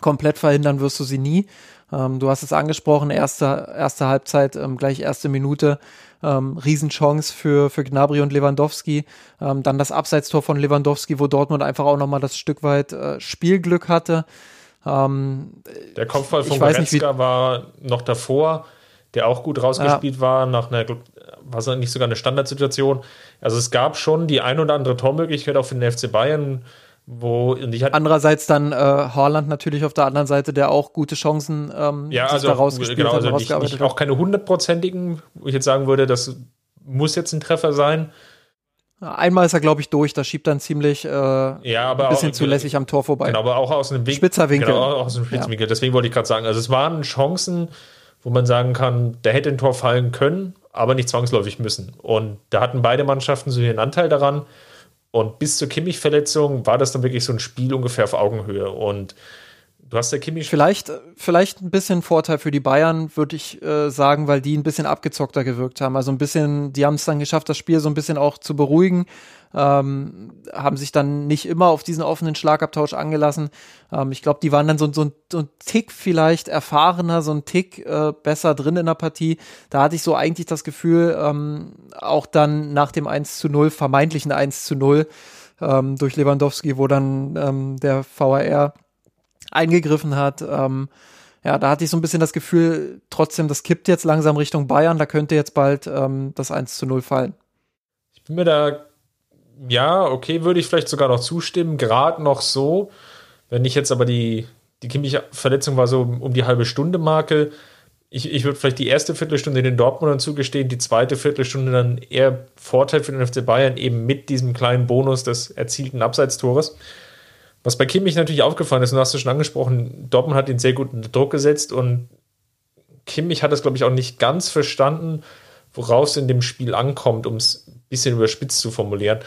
Speaker 2: komplett verhindern wirst du sie nie. Ähm, du hast es angesprochen, erste, erste Halbzeit, ähm, gleich erste Minute, ähm, Riesenchance für, für Gnabry und Lewandowski. Ähm, dann das Abseitstor von Lewandowski, wo Dortmund einfach auch nochmal das Stück weit äh, Spielglück hatte.
Speaker 1: Ähm, der Kopfball von Goretzka war noch davor, der auch gut rausgespielt ja. war, nach einer, war es nicht sogar eine Standardsituation. Also es gab schon die ein oder andere Tormöglichkeit auch für den FC Bayern. Wo, ich
Speaker 2: Andererseits dann äh, Haaland natürlich auf der anderen Seite, der auch gute Chancen ähm,
Speaker 1: ja, also, da rausgespielt genau, also hat, nicht, nicht, auch keine hundertprozentigen, wo ich jetzt sagen würde, das muss jetzt ein Treffer sein.
Speaker 2: Einmal ist er, glaube ich, durch, da schiebt dann ziemlich äh,
Speaker 1: ja, aber
Speaker 2: ein bisschen auch, zu lässig am Tor vorbei.
Speaker 1: Genau, aber auch aus einem
Speaker 2: Wink Spitzer Winkel.
Speaker 1: Genau, aus einem spitzen Ja. Deswegen wollte ich gerade sagen, also es waren Chancen, wo man sagen kann, der hätte ein Tor fallen können, aber nicht zwangsläufig müssen. Und da hatten beide Mannschaften so ihren Anteil daran. Und bis zur Kimmich-Verletzung war das dann wirklich so ein Spiel ungefähr auf Augenhöhe. Und du hast der Kimmich.
Speaker 2: Vielleicht, vielleicht ein bisschen Vorteil für die Bayern, würde ich äh, sagen, weil die ein bisschen abgezockter gewirkt haben. Also ein bisschen, die haben es dann geschafft, das Spiel so ein bisschen auch zu beruhigen ähm, haben sich dann nicht immer auf diesen offenen Schlagabtausch angelassen. Ähm, ich glaube, die waren dann so, so, so, ein Tick vielleicht erfahrener, so ein Tick äh, besser drin in der Partie. Da hatte ich so eigentlich das Gefühl, ähm, auch dann nach dem 1 zu 0, vermeintlichen 1 zu 0 ähm, durch Lewandowski, wo dann ähm, der VAR eingegriffen hat. Ähm, ja, da hatte ich so ein bisschen das Gefühl, trotzdem, das kippt jetzt langsam Richtung Bayern, da könnte jetzt bald ähm, das 1 zu 0 fallen.
Speaker 1: Ich bin mir da ja, okay, würde ich vielleicht sogar noch zustimmen, gerade noch so. Wenn ich jetzt aber die, die Kimmich-Verletzung war so um die halbe Stunde Marke, ich, ich würde vielleicht die erste Viertelstunde den Dortmundern zugestehen, die zweite Viertelstunde dann eher Vorteil für den FC Bayern, eben mit diesem kleinen Bonus des erzielten Abseitstores. Was bei Kimmich natürlich aufgefallen ist, und hast du schon angesprochen, Dortmund hat ihn sehr gut unter Druck gesetzt und Kimmich hat das, glaube ich, auch nicht ganz verstanden, worauf es in dem Spiel ankommt, um es ein bisschen überspitzt zu formulieren.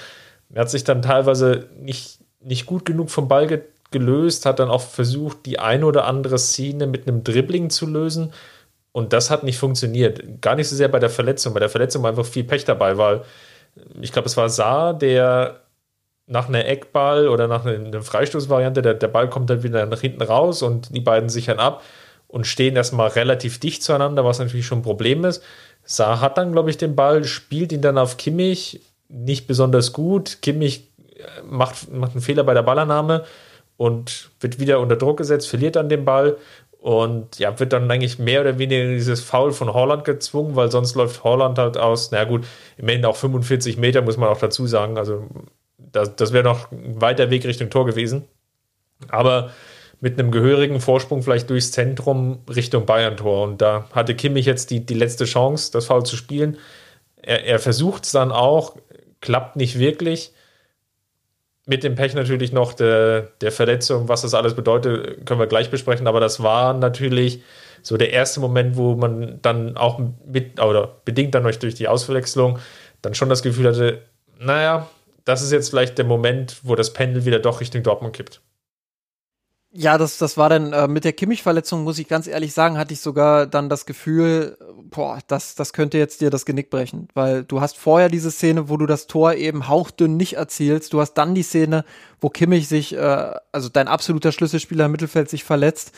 Speaker 1: Er hat sich dann teilweise nicht, nicht gut genug vom Ball ge gelöst, hat dann auch versucht, die eine oder andere Szene mit einem Dribbling zu lösen. Und das hat nicht funktioniert. Gar nicht so sehr bei der Verletzung. Bei der Verletzung war einfach viel Pech dabei, weil ich glaube, es war Saar, der nach einer Eckball oder nach einer Freistoßvariante, der, der Ball kommt dann wieder nach hinten raus und die beiden sichern ab und stehen erstmal relativ dicht zueinander, was natürlich schon ein Problem ist. Saar hat dann, glaube ich, den Ball, spielt ihn dann auf Kimmich nicht besonders gut. Kimmich äh, macht, macht einen Fehler bei der Ballannahme und wird wieder unter Druck gesetzt, verliert dann den Ball und ja, wird dann eigentlich mehr oder weniger dieses Foul von Holland gezwungen, weil sonst läuft Holland halt aus, na gut, immerhin auch 45 Meter, muss man auch dazu sagen. Also das, das wäre noch ein weiter Weg Richtung Tor gewesen. Aber mit einem gehörigen Vorsprung vielleicht durchs Zentrum Richtung Bayern-Tor. Und da hatte Kimmich jetzt die, die letzte Chance, das Foul zu spielen. Er, er versucht es dann auch, klappt nicht wirklich. mit dem Pech natürlich noch der, der Verletzung, was das alles bedeutet, können wir gleich besprechen. Aber das war natürlich so der erste Moment, wo man dann auch mit oder bedingt dann durch die Auswechslung dann schon das Gefühl hatte, naja, das ist jetzt vielleicht der Moment, wo das Pendel wieder doch Richtung Dortmund kippt.
Speaker 2: Ja, das, das war dann äh, mit der Kimmich-Verletzung, muss ich ganz ehrlich sagen, hatte ich sogar dann das Gefühl, boah, das, das könnte jetzt dir das Genick brechen. Weil du hast vorher diese Szene, wo du das Tor eben hauchdünn nicht erzielst. Du hast dann die Szene, wo Kimmich sich, äh, also dein absoluter Schlüsselspieler im Mittelfeld sich verletzt.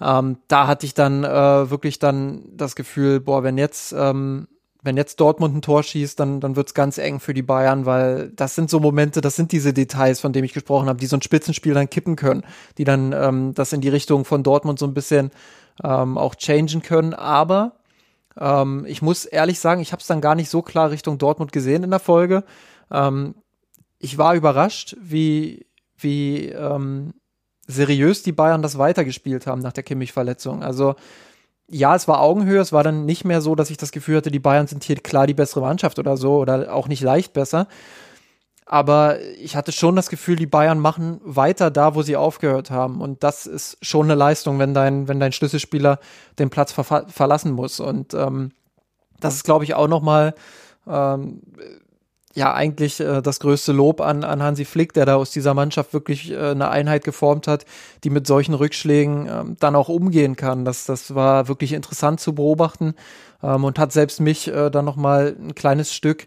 Speaker 2: Ähm, da hatte ich dann äh, wirklich dann das Gefühl, boah, wenn jetzt ähm, wenn jetzt Dortmund ein Tor schießt, dann, dann wird's ganz eng für die Bayern, weil das sind so Momente, das sind diese Details, von denen ich gesprochen habe, die so ein Spitzenspiel dann kippen können, die dann ähm, das in die Richtung von Dortmund so ein bisschen ähm, auch changen können. Aber ähm, ich muss ehrlich sagen, ich habe es dann gar nicht so klar Richtung Dortmund gesehen in der Folge. Ähm, ich war überrascht, wie, wie ähm, seriös die Bayern das weitergespielt haben nach der Kimmich-Verletzung. Also ja, es war Augenhöhe, es war dann nicht mehr so, dass ich das Gefühl hatte, die Bayern sind hier klar die bessere Mannschaft oder so oder auch nicht leicht besser. Aber ich hatte schon das Gefühl, die Bayern machen weiter da, wo sie aufgehört haben. Und das ist schon eine Leistung, wenn dein, wenn dein Schlüsselspieler den Platz ver verlassen muss. Und ähm, das ist, glaube ich, auch nochmal ähm, ja eigentlich äh, das größte Lob an, an Hansi Flick, der da aus dieser Mannschaft wirklich äh, eine Einheit geformt hat, die mit solchen Rückschlägen ähm, dann auch umgehen kann. Das, das war wirklich interessant zu beobachten ähm, und hat selbst mich äh, dann nochmal ein kleines Stück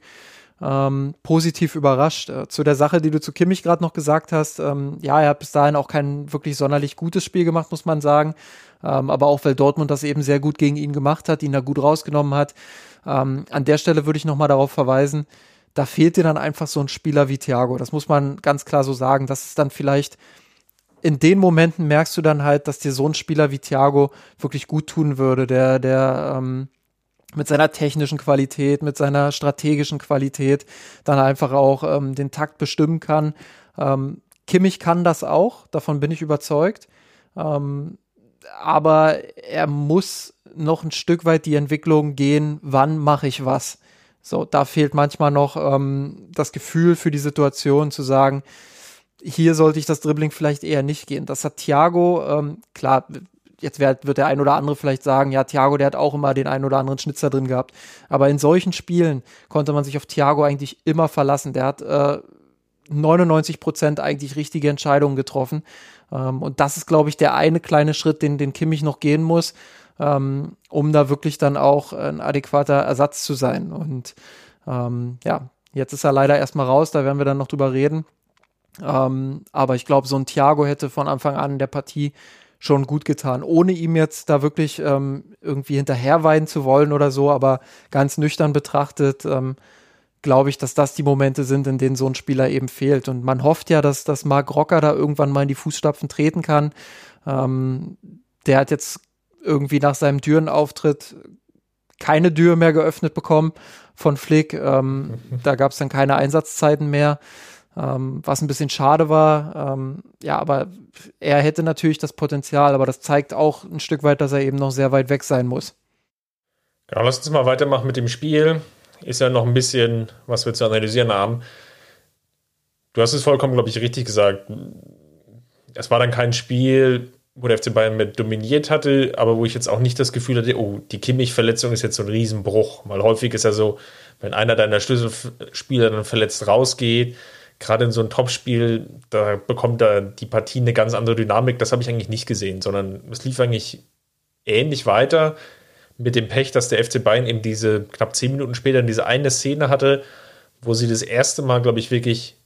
Speaker 2: ähm, positiv überrascht. Äh, zu der Sache, die du zu Kimmich gerade noch gesagt hast, ähm, ja, er hat bis dahin auch kein wirklich sonderlich gutes Spiel gemacht, muss man sagen. Ähm, aber auch weil Dortmund das eben sehr gut gegen ihn gemacht hat, ihn da gut rausgenommen hat. Ähm, an der Stelle würde ich nochmal darauf verweisen, da fehlt dir dann einfach so ein Spieler wie Thiago. Das muss man ganz klar so sagen. Das ist dann vielleicht in den Momenten merkst du dann halt, dass dir so ein Spieler wie Thiago wirklich gut tun würde, der, der ähm, mit seiner technischen Qualität, mit seiner strategischen Qualität dann einfach auch ähm, den Takt bestimmen kann. Ähm, Kimmich kann das auch, davon bin ich überzeugt. Ähm, aber er muss noch ein Stück weit die Entwicklung gehen, wann mache ich was. So, da fehlt manchmal noch ähm, das Gefühl für die Situation zu sagen, hier sollte ich das Dribbling vielleicht eher nicht gehen. Das hat Thiago, ähm, klar, jetzt wird, wird der ein oder andere vielleicht sagen, ja, Thiago, der hat auch immer den einen oder anderen Schnitzer drin gehabt. Aber in solchen Spielen konnte man sich auf Thiago eigentlich immer verlassen. Der hat äh, 99 Prozent eigentlich richtige Entscheidungen getroffen. Ähm, und das ist, glaube ich, der eine kleine Schritt, den, den Kimmich noch gehen muss ähm, um da wirklich dann auch ein adäquater Ersatz zu sein. Und ähm, ja, jetzt ist er leider erstmal raus, da werden wir dann noch drüber reden. Ähm, aber ich glaube, so ein Thiago hätte von Anfang an der Partie schon gut getan, ohne ihm jetzt da wirklich ähm, irgendwie hinterherweiden zu wollen oder so, aber ganz nüchtern betrachtet, ähm, glaube ich, dass das die Momente sind, in denen so ein Spieler eben fehlt. Und man hofft ja, dass, dass Marc Rocker da irgendwann mal in die Fußstapfen treten kann. Ähm, der hat jetzt irgendwie nach seinem Türenauftritt keine Tür mehr geöffnet bekommen von Flick. Ähm. *laughs* Da gab es dann keine Einsatzzeiten mehr, ähm, was ein bisschen schade war. Ähm, ja, aber er hätte natürlich das Potenzial, aber das zeigt auch ein Stück weit, dass er eben noch sehr weit weg sein muss.
Speaker 1: Genau, lass uns mal weitermachen mit dem Spiel. Ist ja noch ein bisschen, was wir zu analysieren haben. Du hast es vollkommen, glaube ich, richtig gesagt. Es war dann kein Spiel, wo der FC Bayern mit dominiert hatte, aber wo ich jetzt auch nicht das Gefühl hatte, oh, die Kimmich-Verletzung ist jetzt so ein Riesenbruch. Weil häufig ist ja so, wenn einer deiner Schlüsselspieler dann verletzt rausgeht, gerade in so einem Topspiel, da bekommt da die Partie eine ganz andere Dynamik. Das habe ich eigentlich nicht gesehen, sondern es lief eigentlich ähnlich weiter mit dem Pech, dass der FC Bayern eben diese knapp zehn Minuten später diese eine Szene hatte, wo sie das erste Mal, glaube ich, wirklich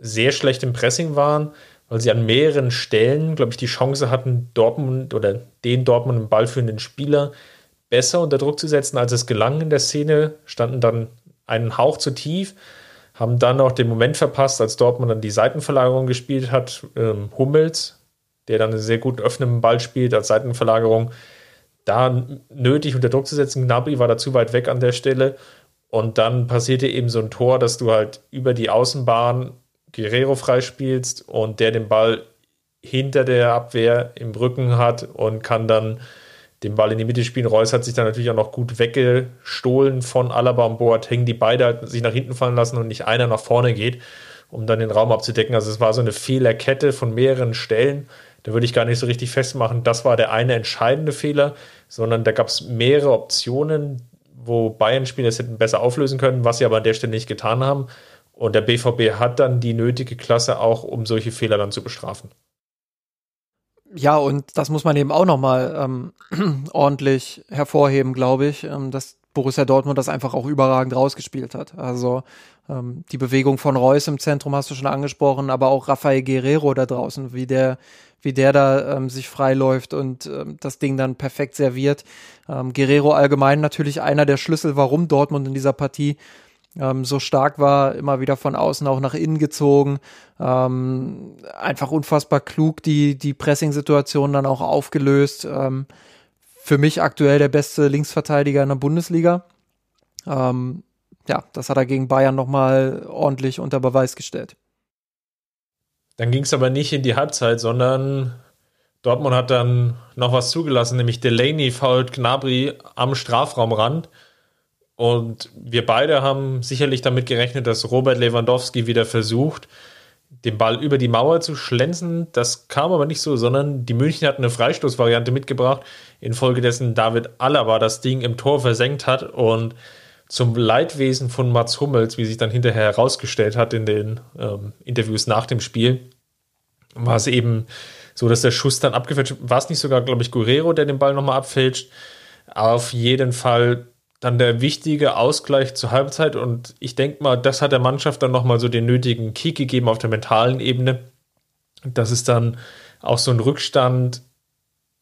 Speaker 1: sehr schlecht im Pressing waren weil sie an mehreren Stellen, glaube ich, die Chance hatten, Dortmund oder den Dortmund im Ball führenden Spieler besser unter Druck zu setzen, als es gelang in der Szene, standen dann einen Hauch zu tief, haben dann auch den Moment verpasst, als Dortmund dann die Seitenverlagerung gespielt hat, ähm, Hummels, der dann einen sehr gut öffnenden Ball spielt als Seitenverlagerung, da nötig unter Druck zu setzen. Gnabry war da zu weit weg an der Stelle und dann passierte eben so ein Tor, dass du halt über die Außenbahn Guerrero freispielst und der den Ball hinter der Abwehr im Rücken hat und kann dann den Ball in die Mitte spielen. Reus hat sich dann natürlich auch noch gut weggestohlen von Alaba und Boateng, die beide sich nach hinten fallen lassen und nicht einer nach vorne geht. um dann den Raum abzudecken. Also es war so eine Fehlerkette von mehreren Stellen. Da würde ich gar nicht so richtig festmachen, das war der eine entscheidende Fehler, sondern da gab es mehrere Optionen, wo Bayern-Spieler es hätten besser auflösen können, was sie aber an der Stelle nicht getan haben. Und der BVB hat dann die nötige Klasse auch, um solche Fehler dann zu bestrafen.
Speaker 2: Ja, und das muss man eben auch nochmal ähm, *clears throat* ordentlich hervorheben, glaube ich, ähm, dass Borussia Dortmund das einfach auch überragend rausgespielt hat. Also ähm, die Bewegung von Reus im Zentrum hast du schon angesprochen, aber auch Rafael Guerrero da draußen, wie der, wie der da ähm, sich freiläuft und ähm, das Ding dann perfekt serviert. Ähm, Guerrero allgemein natürlich einer der Schlüssel, warum Dortmund in dieser Partie ähm, so stark war, immer wieder von außen auch nach innen gezogen, ähm, einfach unfassbar klug die, die Pressing-Situation dann auch aufgelöst. Ähm, für mich aktuell der beste Linksverteidiger in der Bundesliga. Ähm, ja, das hat er gegen Bayern nochmal ordentlich unter Beweis gestellt.
Speaker 1: Dann ging es aber nicht in die Halbzeit, sondern Dortmund hat dann noch was zugelassen, nämlich Delaney fault Gnabry am Strafraumrand. Und wir beide haben sicherlich damit gerechnet, dass Robert Lewandowski wieder versucht, den Ball über die Mauer zu schlänzen. Das kam aber nicht so, sondern die München hatten eine Freistoßvariante mitgebracht, infolgedessen David Alaba das Ding im Tor versenkt hat und zum Leidwesen von Mats Hummels, wie sich dann hinterher herausgestellt hat in den ähm, Interviews nach dem Spiel, war es eben so, dass der Schuss dann abgefälscht war. es nicht sogar, glaube ich, Guerrero, der den Ball nochmal abfälscht. Auf jeden Fall dann der wichtige Ausgleich zur Halbzeit und ich denke mal, das hat der Mannschaft dann nochmal so den nötigen Kick gegeben auf der mentalen Ebene, dass es dann auch so ein Rückstand,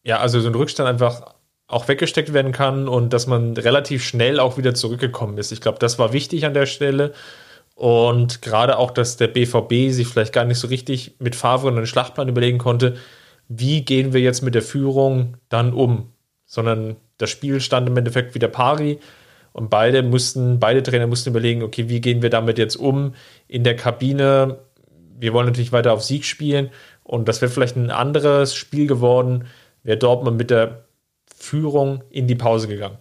Speaker 1: ja, also so ein Rückstand einfach auch weggesteckt werden kann und dass man relativ schnell auch wieder zurückgekommen ist. Ich glaube, das war wichtig an der Stelle. Und gerade auch, dass der BVB sich vielleicht gar nicht so richtig mit Favre einen Schlachtplan überlegen konnte, wie gehen wir jetzt mit der Führung dann um? Sondern das Spiel stand im Endeffekt wieder pari und beide mussten, beide Trainer mussten überlegen, okay, wie gehen wir damit jetzt um in der Kabine? Wir wollen natürlich weiter auf Sieg spielen und das wäre vielleicht ein anderes Spiel geworden, wäre Dortmund mit der Führung in die Pause gegangen.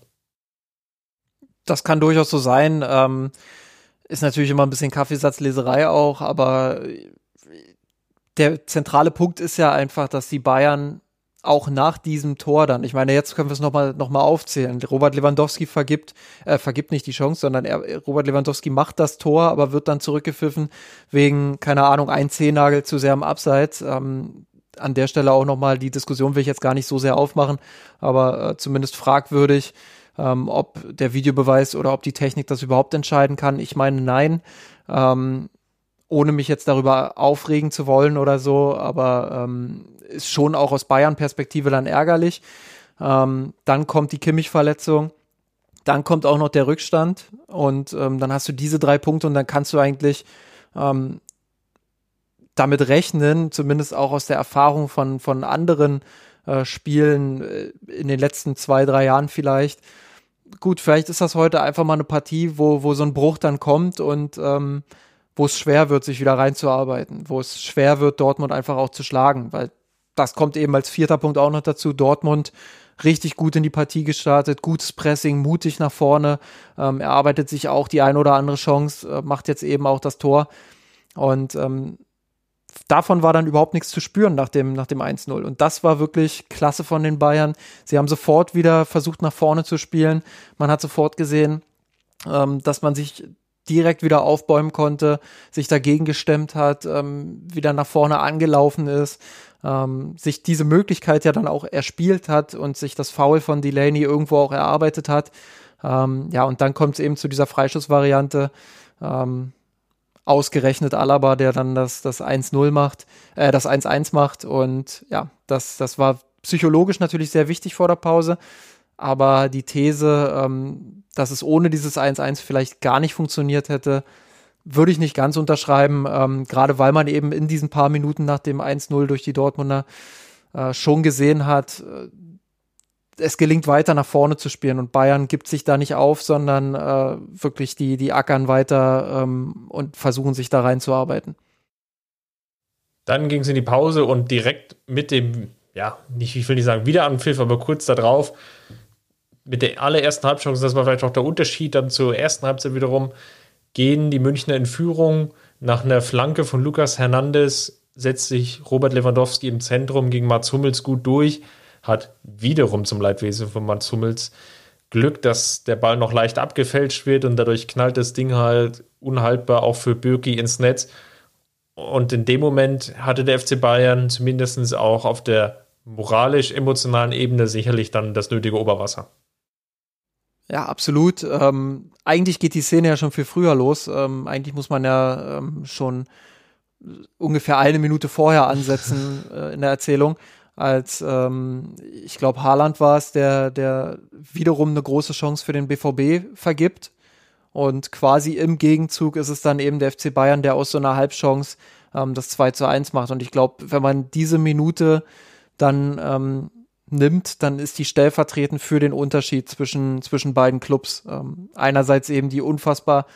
Speaker 2: Das kann durchaus so sein. Ähm, ist natürlich immer ein bisschen Kaffeesatzleserei auch, aber der zentrale Punkt ist ja einfach, dass die Bayern auch nach diesem Tor dann, ich meine, jetzt können wir es nochmal noch mal aufzählen. Robert Lewandowski vergibt, äh, vergibt nicht die Chance, sondern er, Robert Lewandowski macht das Tor, aber wird dann zurückgepfiffen wegen, keine Ahnung, ein Zehennagel zu sehr am Abseits. Ähm, an der Stelle auch nochmal, die Diskussion will ich jetzt gar nicht so sehr aufmachen, aber äh, zumindest fragwürdig, ähm, ob der Videobeweis oder ob die Technik das überhaupt entscheiden kann. Ich meine, nein. Ähm, ohne mich jetzt darüber aufregen zu wollen oder so, aber ähm, ist schon auch aus Bayern-Perspektive dann ärgerlich. Ähm, dann kommt die Kimmich-Verletzung, dann kommt auch noch der Rückstand und ähm, dann hast du diese drei Punkte und dann kannst du eigentlich ähm, damit rechnen, zumindest auch aus der Erfahrung von, von anderen äh, Spielen äh, in den letzten zwei, drei Jahren vielleicht. Gut, vielleicht ist das heute einfach mal eine Partie, wo, wo so ein Bruch dann kommt und ähm, wo es schwer wird, sich wieder reinzuarbeiten, wo es schwer wird, Dortmund einfach auch zu schlagen, weil das kommt eben als vierter Punkt auch noch dazu. Dortmund richtig gut in die Partie gestartet, gutes Pressing, mutig nach vorne, ähm, erarbeitet sich auch die ein oder andere Chance, äh, macht jetzt eben auch das Tor. Und ähm, davon war dann überhaupt nichts zu spüren nach dem, nach dem 1-0. Und das war wirklich klasse von den Bayern. Sie haben sofort wieder versucht, nach vorne zu spielen. Man hat sofort gesehen, ähm, dass man sich direkt wieder aufbäumen konnte, sich dagegen gestemmt hat, ähm, wieder nach vorne angelaufen ist ähm, sich diese Möglichkeit ja dann auch erspielt hat und sich das Foul von Delaney irgendwo auch erarbeitet hat. Ähm, ja, und dann kommt es eben zu dieser Freischussvariante. Ähm, ausgerechnet Alaba, der dann das, das 1-0 macht, äh, das 1-1 macht. Und ja, das, das war psychologisch natürlich sehr wichtig vor der Pause. Aber die These, ähm, dass es ohne dieses 1-1 vielleicht gar nicht funktioniert hätte, würde ich nicht ganz unterschreiben, ähm, gerade weil man eben in diesen paar Minuten nach dem 1-0 durch die Dortmunder äh, schon gesehen hat, äh, es gelingt weiter nach vorne zu spielen und Bayern gibt sich da nicht auf, sondern äh, wirklich die, die ackern weiter ähm, und versuchen sich da reinzuarbeiten.
Speaker 1: Dann ging es in die Pause und direkt mit dem, ja, nicht, ich will nicht sagen Wiederanpfiff, aber kurz darauf, mit der allerersten Halbchance, das war vielleicht auch der Unterschied dann zur ersten Halbzeit wiederum, gehen die Münchner in Führung Nach einer Flanke von Lukas Hernandez setzt sich Robert Lewandowski im Zentrum gegen Mats Hummels gut durch, hat wiederum zum Leidwesen von Mats Hummels Glück, dass der Ball noch leicht abgefälscht wird und dadurch knallt das Ding halt unhaltbar auch für Birki ins Netz. Und in dem Moment hatte der FC Bayern zumindest auch auf der moralisch-emotionalen Ebene sicherlich dann das nötige Oberwasser.
Speaker 2: Ja, absolut. Ähm, eigentlich geht die Szene ja schon viel früher los. Ähm, eigentlich muss man ja ähm, schon ungefähr eine Minute vorher ansetzen *laughs* äh, in der Erzählung, als ähm, ich glaube Haaland war es, der, der wiederum eine große Chance für den BVB vergibt. Und quasi im Gegenzug ist es dann eben der FC Bayern, der aus so einer Halbchance ähm, das 2 zu 1 macht. Und ich glaube, wenn man diese Minute dann ähm, nimmt, dann ist die stellvertretend für den Unterschied zwischen, zwischen beiden Clubs. Ähm, einerseits eben die unfassbar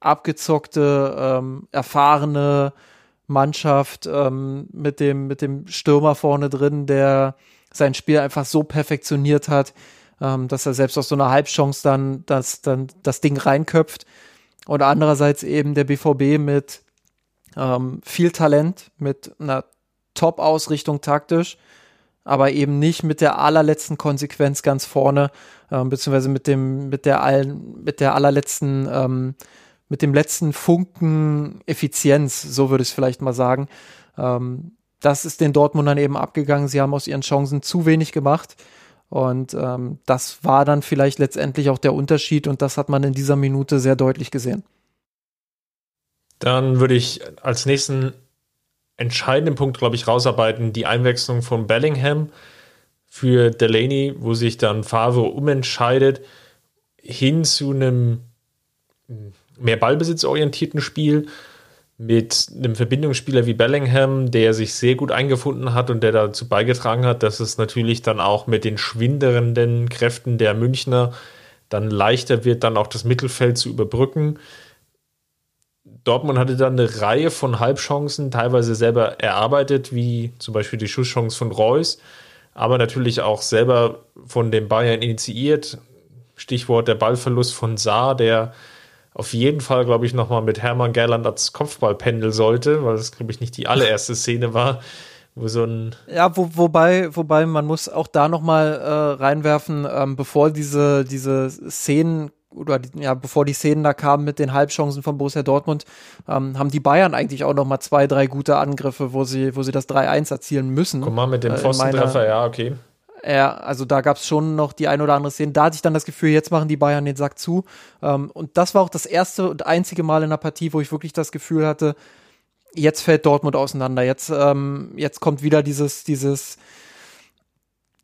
Speaker 2: abgezockte, ähm, erfahrene Mannschaft ähm, mit, dem, mit dem Stürmer vorne drin, der sein Spiel einfach so perfektioniert hat, ähm, dass er selbst aus so einer Halbchance dann das, dann das Ding reinköpft. Und andererseits eben der BVB mit ähm, viel Talent, mit einer Top-Ausrichtung taktisch, aber eben nicht mit der allerletzten Konsequenz ganz vorne, ähm, beziehungsweise mit dem, mit der allen, mit der allerletzten, ähm, mit dem letzten Funken Effizienz, so würde ich es vielleicht mal sagen. Ähm, das ist den Dortmundern eben abgegangen. Sie haben aus ihren Chancen zu wenig gemacht. Und ähm, das war dann vielleicht letztendlich auch der Unterschied und das hat man in dieser Minute sehr deutlich gesehen.
Speaker 1: Dann würde ich als nächsten entscheidenden Punkt, glaube ich, rausarbeiten, die Einwechslung von Bellingham für Delaney, wo sich dann Favre umentscheidet, hin zu einem mehr ballbesitzorientierten Spiel mit einem Verbindungsspieler wie Bellingham, der sich sehr gut eingefunden hat und der dazu beigetragen hat, dass es natürlich dann auch mit den schwindernden Kräften der Münchner dann leichter wird, dann auch das Mittelfeld zu überbrücken. Dortmund hatte dann eine Reihe von Halbchancen, teilweise selber erarbeitet, wie zum Beispiel die Schusschance von Reus, aber natürlich auch selber von den Bayern initiiert. Stichwort der Ballverlust von Saar, der auf jeden Fall, glaube ich, nochmal mit Hermann Gerland als Kopfball pendeln sollte, weil das, glaube ich, nicht die allererste Szene war, wo so ein.
Speaker 2: Ja, wo, wobei, wobei man muss auch da nochmal äh, reinwerfen, ähm, bevor diese, diese Szenen oder ja, bevor die Szenen da kamen mit den Halbchancen von Borussia Dortmund, ähm, haben die Bayern eigentlich auch noch mal zwei, drei gute Angriffe, wo sie, wo sie das 3-1 erzielen müssen.
Speaker 1: Guck mal, mit dem äh, Pfostentreffer, ja, okay.
Speaker 2: Ja, also da gab es schon noch die ein oder andere Szene. Da hatte ich dann das Gefühl, jetzt machen die Bayern den Sack zu. Ähm, und das war auch das erste und einzige Mal in der Partie, wo ich wirklich das Gefühl hatte, jetzt fällt Dortmund auseinander. Jetzt, ähm, jetzt kommt wieder dieses, dieses,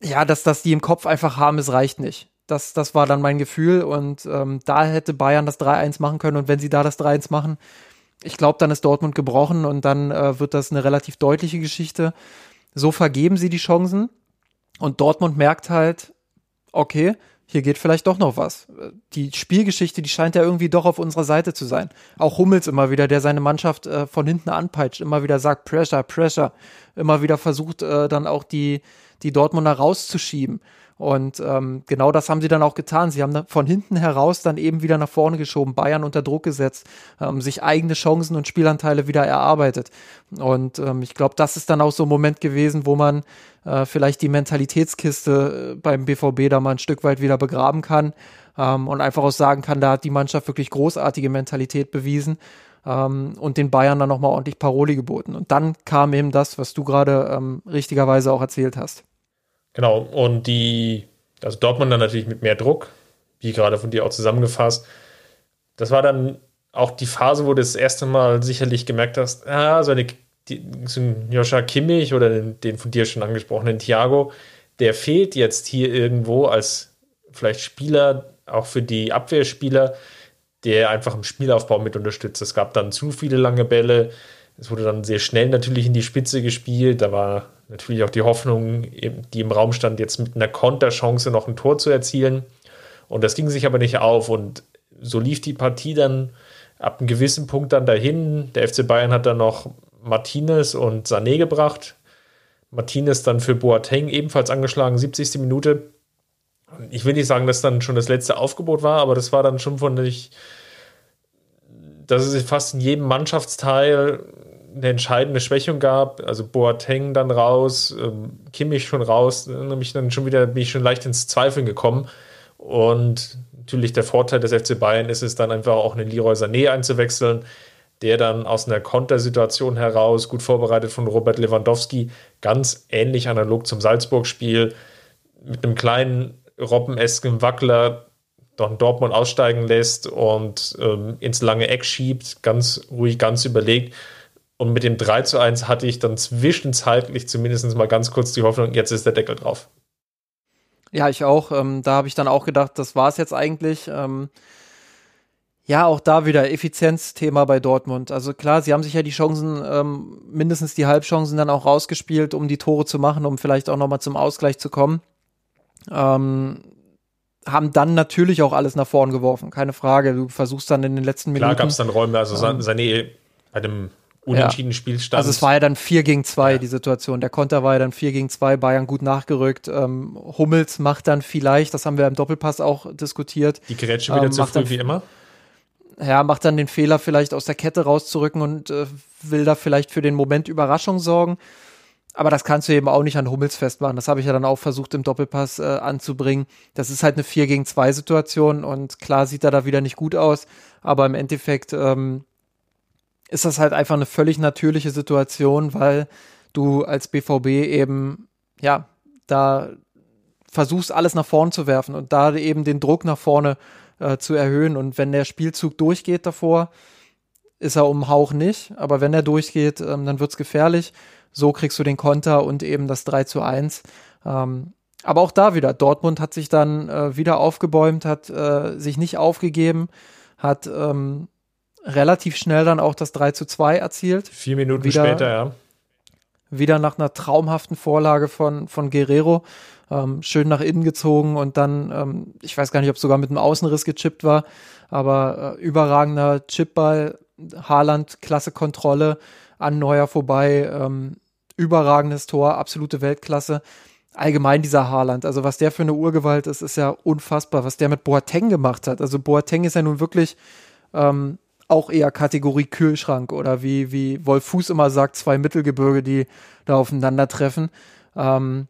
Speaker 2: ja, dass, dass die im Kopf einfach haben, es reicht nicht. Das, das war dann mein Gefühl und ähm, da hätte Bayern das 3-1 machen können und wenn sie da das 3-1 machen, ich glaube, dann ist Dortmund gebrochen und dann äh, wird das eine relativ deutliche Geschichte. So vergeben sie die Chancen und Dortmund merkt halt, okay, hier geht vielleicht doch noch was. Die Spielgeschichte, die scheint ja irgendwie doch auf unserer Seite zu sein. Auch Hummels immer wieder, der seine Mannschaft äh, von hinten anpeitscht, immer wieder sagt Pressure, Pressure, immer wieder versucht äh, dann auch die, die Dortmunder rauszuschieben. Und ähm, genau das haben sie dann auch getan. Sie haben von hinten heraus dann eben wieder nach vorne geschoben, Bayern unter Druck gesetzt, ähm, sich eigene Chancen und Spielanteile wieder erarbeitet. Und ähm, ich glaube, das ist dann auch so ein Moment gewesen, wo man äh, vielleicht die Mentalitätskiste äh, beim BVB da mal ein Stück weit wieder begraben kann ähm, und einfach auch sagen kann, da hat die Mannschaft wirklich großartige Mentalität bewiesen ähm, und den Bayern dann nochmal ordentlich Paroli geboten. Und dann kam eben das, was du gerade ähm, richtigerweise auch erzählt hast.
Speaker 1: Genau, und die, also Dortmund dann natürlich mit mehr Druck, wie gerade von dir auch zusammengefasst. Das war dann auch die Phase, wo du das erste Mal sicherlich gemerkt hast, ah, so, eine, die, so ein Joscha Kimmich oder den, den, von dir schon angesprochenen Thiago, der fehlt jetzt hier irgendwo als vielleicht Spieler, auch für die Abwehrspieler, der einfach im Spielaufbau mit unterstützt. Es gab dann zu viele lange Bälle. Es wurde dann sehr schnell natürlich in die Spitze gespielt. Da war natürlich auch die Hoffnung, die im Raum stand, jetzt mit einer Konterchance noch ein Tor zu erzielen. Und das ging sich aber nicht auf. Und so lief die Partie dann ab einem gewissen Punkt dann dahin. Der FC Bayern hat dann noch Martinez und Sané gebracht. Martinez dann für Boateng ebenfalls angeschlagen, 70. Minute. Ich will nicht sagen, dass dann schon das letzte Aufgebot war, aber das war dann schon von dass es fast in jedem Mannschaftsteil eine entscheidende Schwächung gab. Also Boateng dann raus, ähm, Kimmich schon raus, nämlich dann schon wieder bin ich schon leicht ins Zweifeln gekommen. Und natürlich der Vorteil des FC Bayern ist es dann einfach auch einen Leroy Sané einzuwechseln, der dann aus einer Kontersituation heraus, gut vorbereitet von Robert Lewandowski, ganz ähnlich analog zum Salzburg-Spiel, mit einem kleinen robbenesken Wackler doch Dortmund aussteigen lässt und ähm, ins lange Eck schiebt, ganz ruhig, ganz überlegt. Und mit dem 3 zu 1 hatte ich dann zwischenzeitlich zumindest mal ganz kurz die Hoffnung, jetzt ist der Deckel drauf.
Speaker 2: Ja, ich auch. Ähm, da habe ich dann auch gedacht, das war es jetzt eigentlich. Ähm, ja, auch da wieder Effizienzthema bei Dortmund. Also klar, sie haben sich ja die Chancen, ähm, mindestens die Halbchancen dann auch rausgespielt, um die Tore zu machen, um vielleicht auch nochmal zum Ausgleich zu kommen. Ähm, haben dann natürlich auch alles nach vorn geworfen, keine Frage. Du versuchst dann in den letzten Minuten.
Speaker 1: Klar gab es dann Räume, also ähm, Sané bei dem unentschiedenen ja. Spielstand.
Speaker 2: Also es war ja dann 4 gegen 2, ja. die Situation. Der Konter war ja dann 4 gegen 2, Bayern gut nachgerückt. Ähm, Hummels macht dann vielleicht, das haben wir im Doppelpass auch diskutiert.
Speaker 1: Die Grätsche wieder ähm, zu früh wie immer.
Speaker 2: Ja, macht dann den Fehler vielleicht aus der Kette rauszurücken und äh, will da vielleicht für den Moment Überraschung sorgen. Aber das kannst du eben auch nicht an Hummels festmachen. Das habe ich ja dann auch versucht im Doppelpass äh, anzubringen. Das ist halt eine 4 gegen 2 Situation und klar sieht er da wieder nicht gut aus. Aber im Endeffekt ähm, ist das halt einfach eine völlig natürliche Situation, weil du als BVB eben, ja, da versuchst alles nach vorne zu werfen und da eben den Druck nach vorne äh, zu erhöhen. Und wenn der Spielzug durchgeht davor, ist er um Hauch nicht, aber wenn er durchgeht, ähm, dann wird's gefährlich. So kriegst du den Konter und eben das 3 zu 1. Ähm, aber auch da wieder, Dortmund hat sich dann äh, wieder aufgebäumt, hat äh, sich nicht aufgegeben, hat ähm, relativ schnell dann auch das 3 zu 2 erzielt.
Speaker 1: Vier Minuten wieder, später, ja.
Speaker 2: Wieder nach einer traumhaften Vorlage von, von Guerrero. Ähm, schön nach innen gezogen und dann, ähm, ich weiß gar nicht, ob es sogar mit einem Außenriss gechippt war, aber äh, überragender Chipball, Haaland, klasse Kontrolle, an Neuer vorbei, ähm, überragendes Tor, absolute Weltklasse. Allgemein dieser Haaland, also was der für eine Urgewalt ist, ist ja unfassbar, was der mit Boateng gemacht hat. Also Boateng ist ja nun wirklich ähm, auch eher Kategorie Kühlschrank oder wie, wie Wolf Fuß immer sagt, zwei Mittelgebirge, die da aufeinandertreffen. Ähm,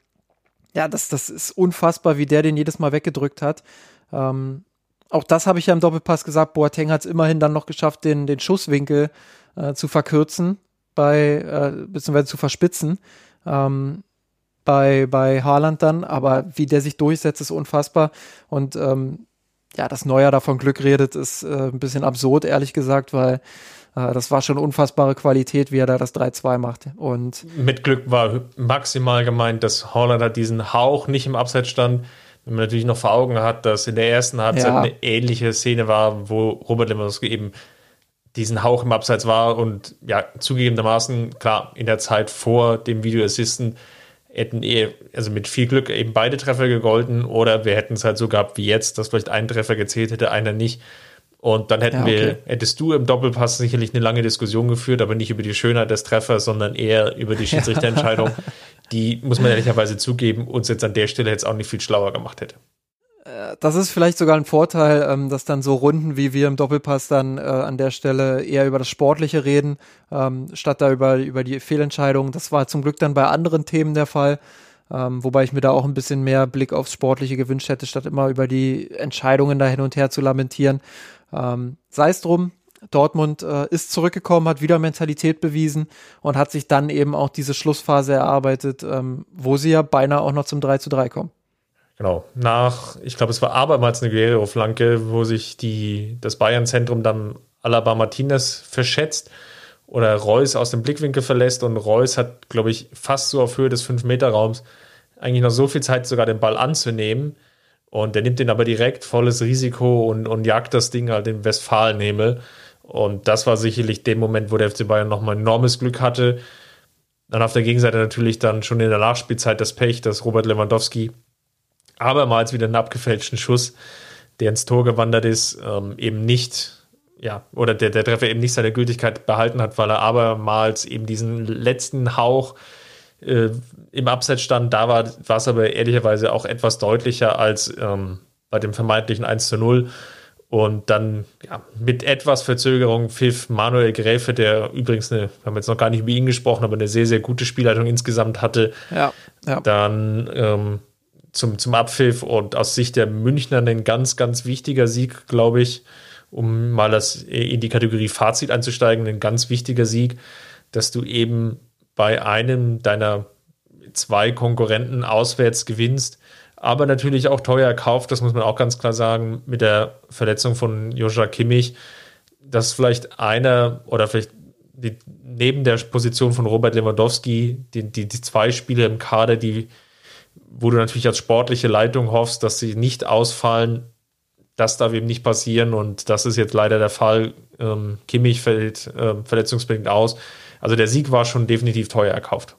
Speaker 2: ja, das, das ist unfassbar, wie der den jedes Mal weggedrückt hat. Ähm, auch das habe ich ja im Doppelpass gesagt. Boateng hat es immerhin dann noch geschafft, den, den Schusswinkel äh, zu verkürzen, bei, äh, beziehungsweise zu verspitzen. Ähm, bei, bei Haaland dann, aber wie der sich durchsetzt, ist unfassbar. Und ähm, ja, dass Neuer davon Glück redet, ist äh, ein bisschen absurd, ehrlich gesagt, weil äh, das war schon unfassbare Qualität, wie er da das 3-2 macht. Und
Speaker 1: mit Glück war maximal gemeint, dass Holland hat diesen Hauch nicht im Abseits stand. Wenn man natürlich noch vor Augen hat, dass in der ersten Halbzeit ja. eine ähnliche Szene war, wo Robert Lewandowski eben diesen Hauch im Abseits war und ja, zugegebenermaßen, klar, in der Zeit vor dem Videoassisten hätten eh, also mit viel Glück eben beide Treffer gegolten oder wir hätten es halt so gehabt wie jetzt, dass vielleicht ein Treffer gezählt hätte, einer nicht. Und dann hätten ja, okay. wir, hättest du im Doppelpass sicherlich eine lange Diskussion geführt, aber nicht über die Schönheit des Treffers, sondern eher über die Schiedsrichterentscheidung, die, muss man *laughs* ehrlicherweise zugeben, uns jetzt an der Stelle jetzt auch nicht viel schlauer gemacht hätte.
Speaker 2: Das ist vielleicht sogar ein Vorteil, ähm, dass dann so Runden wie wir im Doppelpass dann äh, an der Stelle eher über das Sportliche reden, ähm, statt da über, über die Fehlentscheidungen. Das war zum Glück dann bei anderen Themen der Fall, ähm, wobei ich mir da auch ein bisschen mehr Blick aufs Sportliche gewünscht hätte, statt immer über die Entscheidungen da hin und her zu lamentieren. Ähm, Sei es drum, Dortmund äh, ist zurückgekommen, hat wieder Mentalität bewiesen und hat sich dann eben auch diese Schlussphase erarbeitet, ähm, wo sie ja beinahe auch noch zum 3 zu 3 kommen.
Speaker 1: Genau, nach, ich glaube, es war abermals eine Guerrero-Flanke, wo sich die, das Bayern-Zentrum dann Alaba Martinez verschätzt oder Reus aus dem Blickwinkel verlässt und Reus hat, glaube ich, fast so auf Höhe des 5-Meter-Raums eigentlich noch so viel Zeit, sogar den Ball anzunehmen. Und der nimmt den aber direkt volles Risiko und, und jagt das Ding halt in Westfalenhimmel. Und das war sicherlich der Moment, wo der FC Bayern nochmal enormes Glück hatte. Dann auf der Gegenseite natürlich dann schon in der Nachspielzeit das Pech, dass Robert Lewandowski abermals wieder einen abgefälschten Schuss, der ins Tor gewandert ist, ähm, eben nicht, ja, oder der, der Treffer eben nicht seine Gültigkeit behalten hat, weil er abermals eben diesen letzten Hauch äh, im Abseits stand. Da war es aber ehrlicherweise auch etwas deutlicher als ähm, bei dem vermeintlichen 1 zu 0. Und dann ja, mit etwas Verzögerung pfiff Manuel Gräfe, der übrigens eine, wir haben jetzt noch gar nicht über ihn gesprochen, aber eine sehr, sehr gute Spielleitung insgesamt hatte,
Speaker 2: ja, ja.
Speaker 1: dann ähm, zum, zum Abpfiff und aus Sicht der Münchner ein ganz, ganz wichtiger Sieg, glaube ich, um mal das in die Kategorie Fazit einzusteigen, ein ganz wichtiger Sieg, dass du eben bei einem deiner zwei Konkurrenten auswärts gewinnst, aber natürlich auch teuer erkauft, das muss man auch ganz klar sagen, mit der Verletzung von Joshua Kimmich, dass vielleicht einer oder vielleicht die, neben der Position von Robert Lewandowski, die, die, die zwei Spiele im Kader, die, wo du natürlich als sportliche Leitung hoffst, dass sie nicht ausfallen, das darf eben nicht passieren und das ist jetzt leider der Fall. Ähm, Kimmich fällt äh, verletzungsbedingt aus. Also der Sieg war schon definitiv teuer erkauft.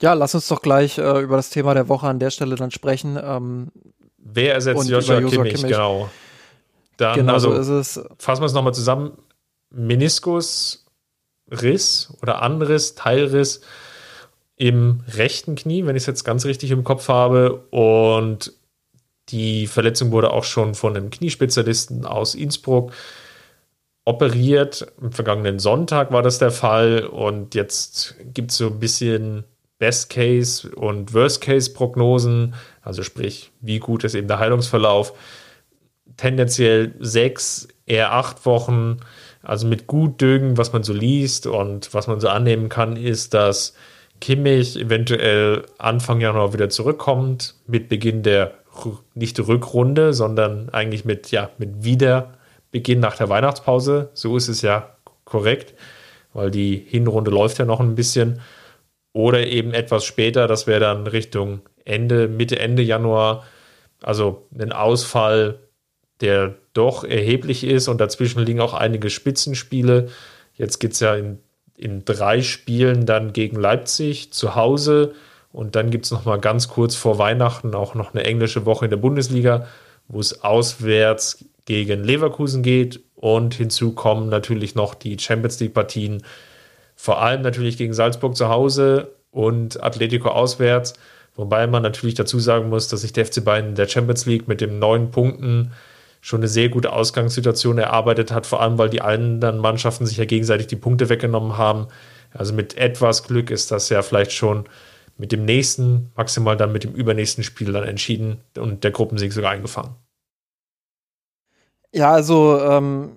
Speaker 2: Ja, lass uns doch gleich äh, über das Thema der Woche an der Stelle dann sprechen. Ähm,
Speaker 1: Wer ersetzt Joshua, Joshua Kimmich? Kimmich? Genau. Dann, genau also, so ist es. Fassen wir es nochmal zusammen. Meniskus, Riss oder Anriss, Teilriss im rechten Knie, wenn ich es jetzt ganz richtig im Kopf habe. Und die Verletzung wurde auch schon von einem Kniespezialisten aus Innsbruck operiert. Am vergangenen Sonntag war das der Fall. Und jetzt gibt es so ein bisschen Best-Case- und Worst-Case-Prognosen, also sprich, wie gut ist eben der Heilungsverlauf. Tendenziell sechs, eher acht Wochen. Also mit gut Dögen, was man so liest und was man so annehmen kann, ist, dass Kimmich eventuell Anfang Januar wieder zurückkommt, mit Beginn der nicht Rückrunde, sondern eigentlich mit, ja, mit Wiederbeginn nach der Weihnachtspause. So ist es ja korrekt, weil die Hinrunde läuft ja noch ein bisschen. Oder eben etwas später, das wäre dann Richtung Ende, Mitte, Ende Januar. Also ein Ausfall, der doch erheblich ist und dazwischen liegen auch einige Spitzenspiele. Jetzt geht es ja in, in drei Spielen dann gegen Leipzig zu Hause und dann gibt es noch mal ganz kurz vor Weihnachten auch noch eine englische Woche in der Bundesliga, wo es auswärts gegen Leverkusen geht und hinzu kommen natürlich noch die Champions League Partien vor allem natürlich gegen Salzburg zu Hause und Atletico auswärts. Wobei man natürlich dazu sagen muss, dass sich der FC Bayern in der Champions League mit den neun Punkten schon eine sehr gute Ausgangssituation erarbeitet hat, vor allem weil die anderen Mannschaften sich ja gegenseitig die Punkte weggenommen haben. Also mit etwas Glück ist das ja vielleicht schon mit dem nächsten, maximal dann mit dem übernächsten Spiel dann entschieden und der Gruppensieg sogar eingefahren.
Speaker 2: Ja, also ähm,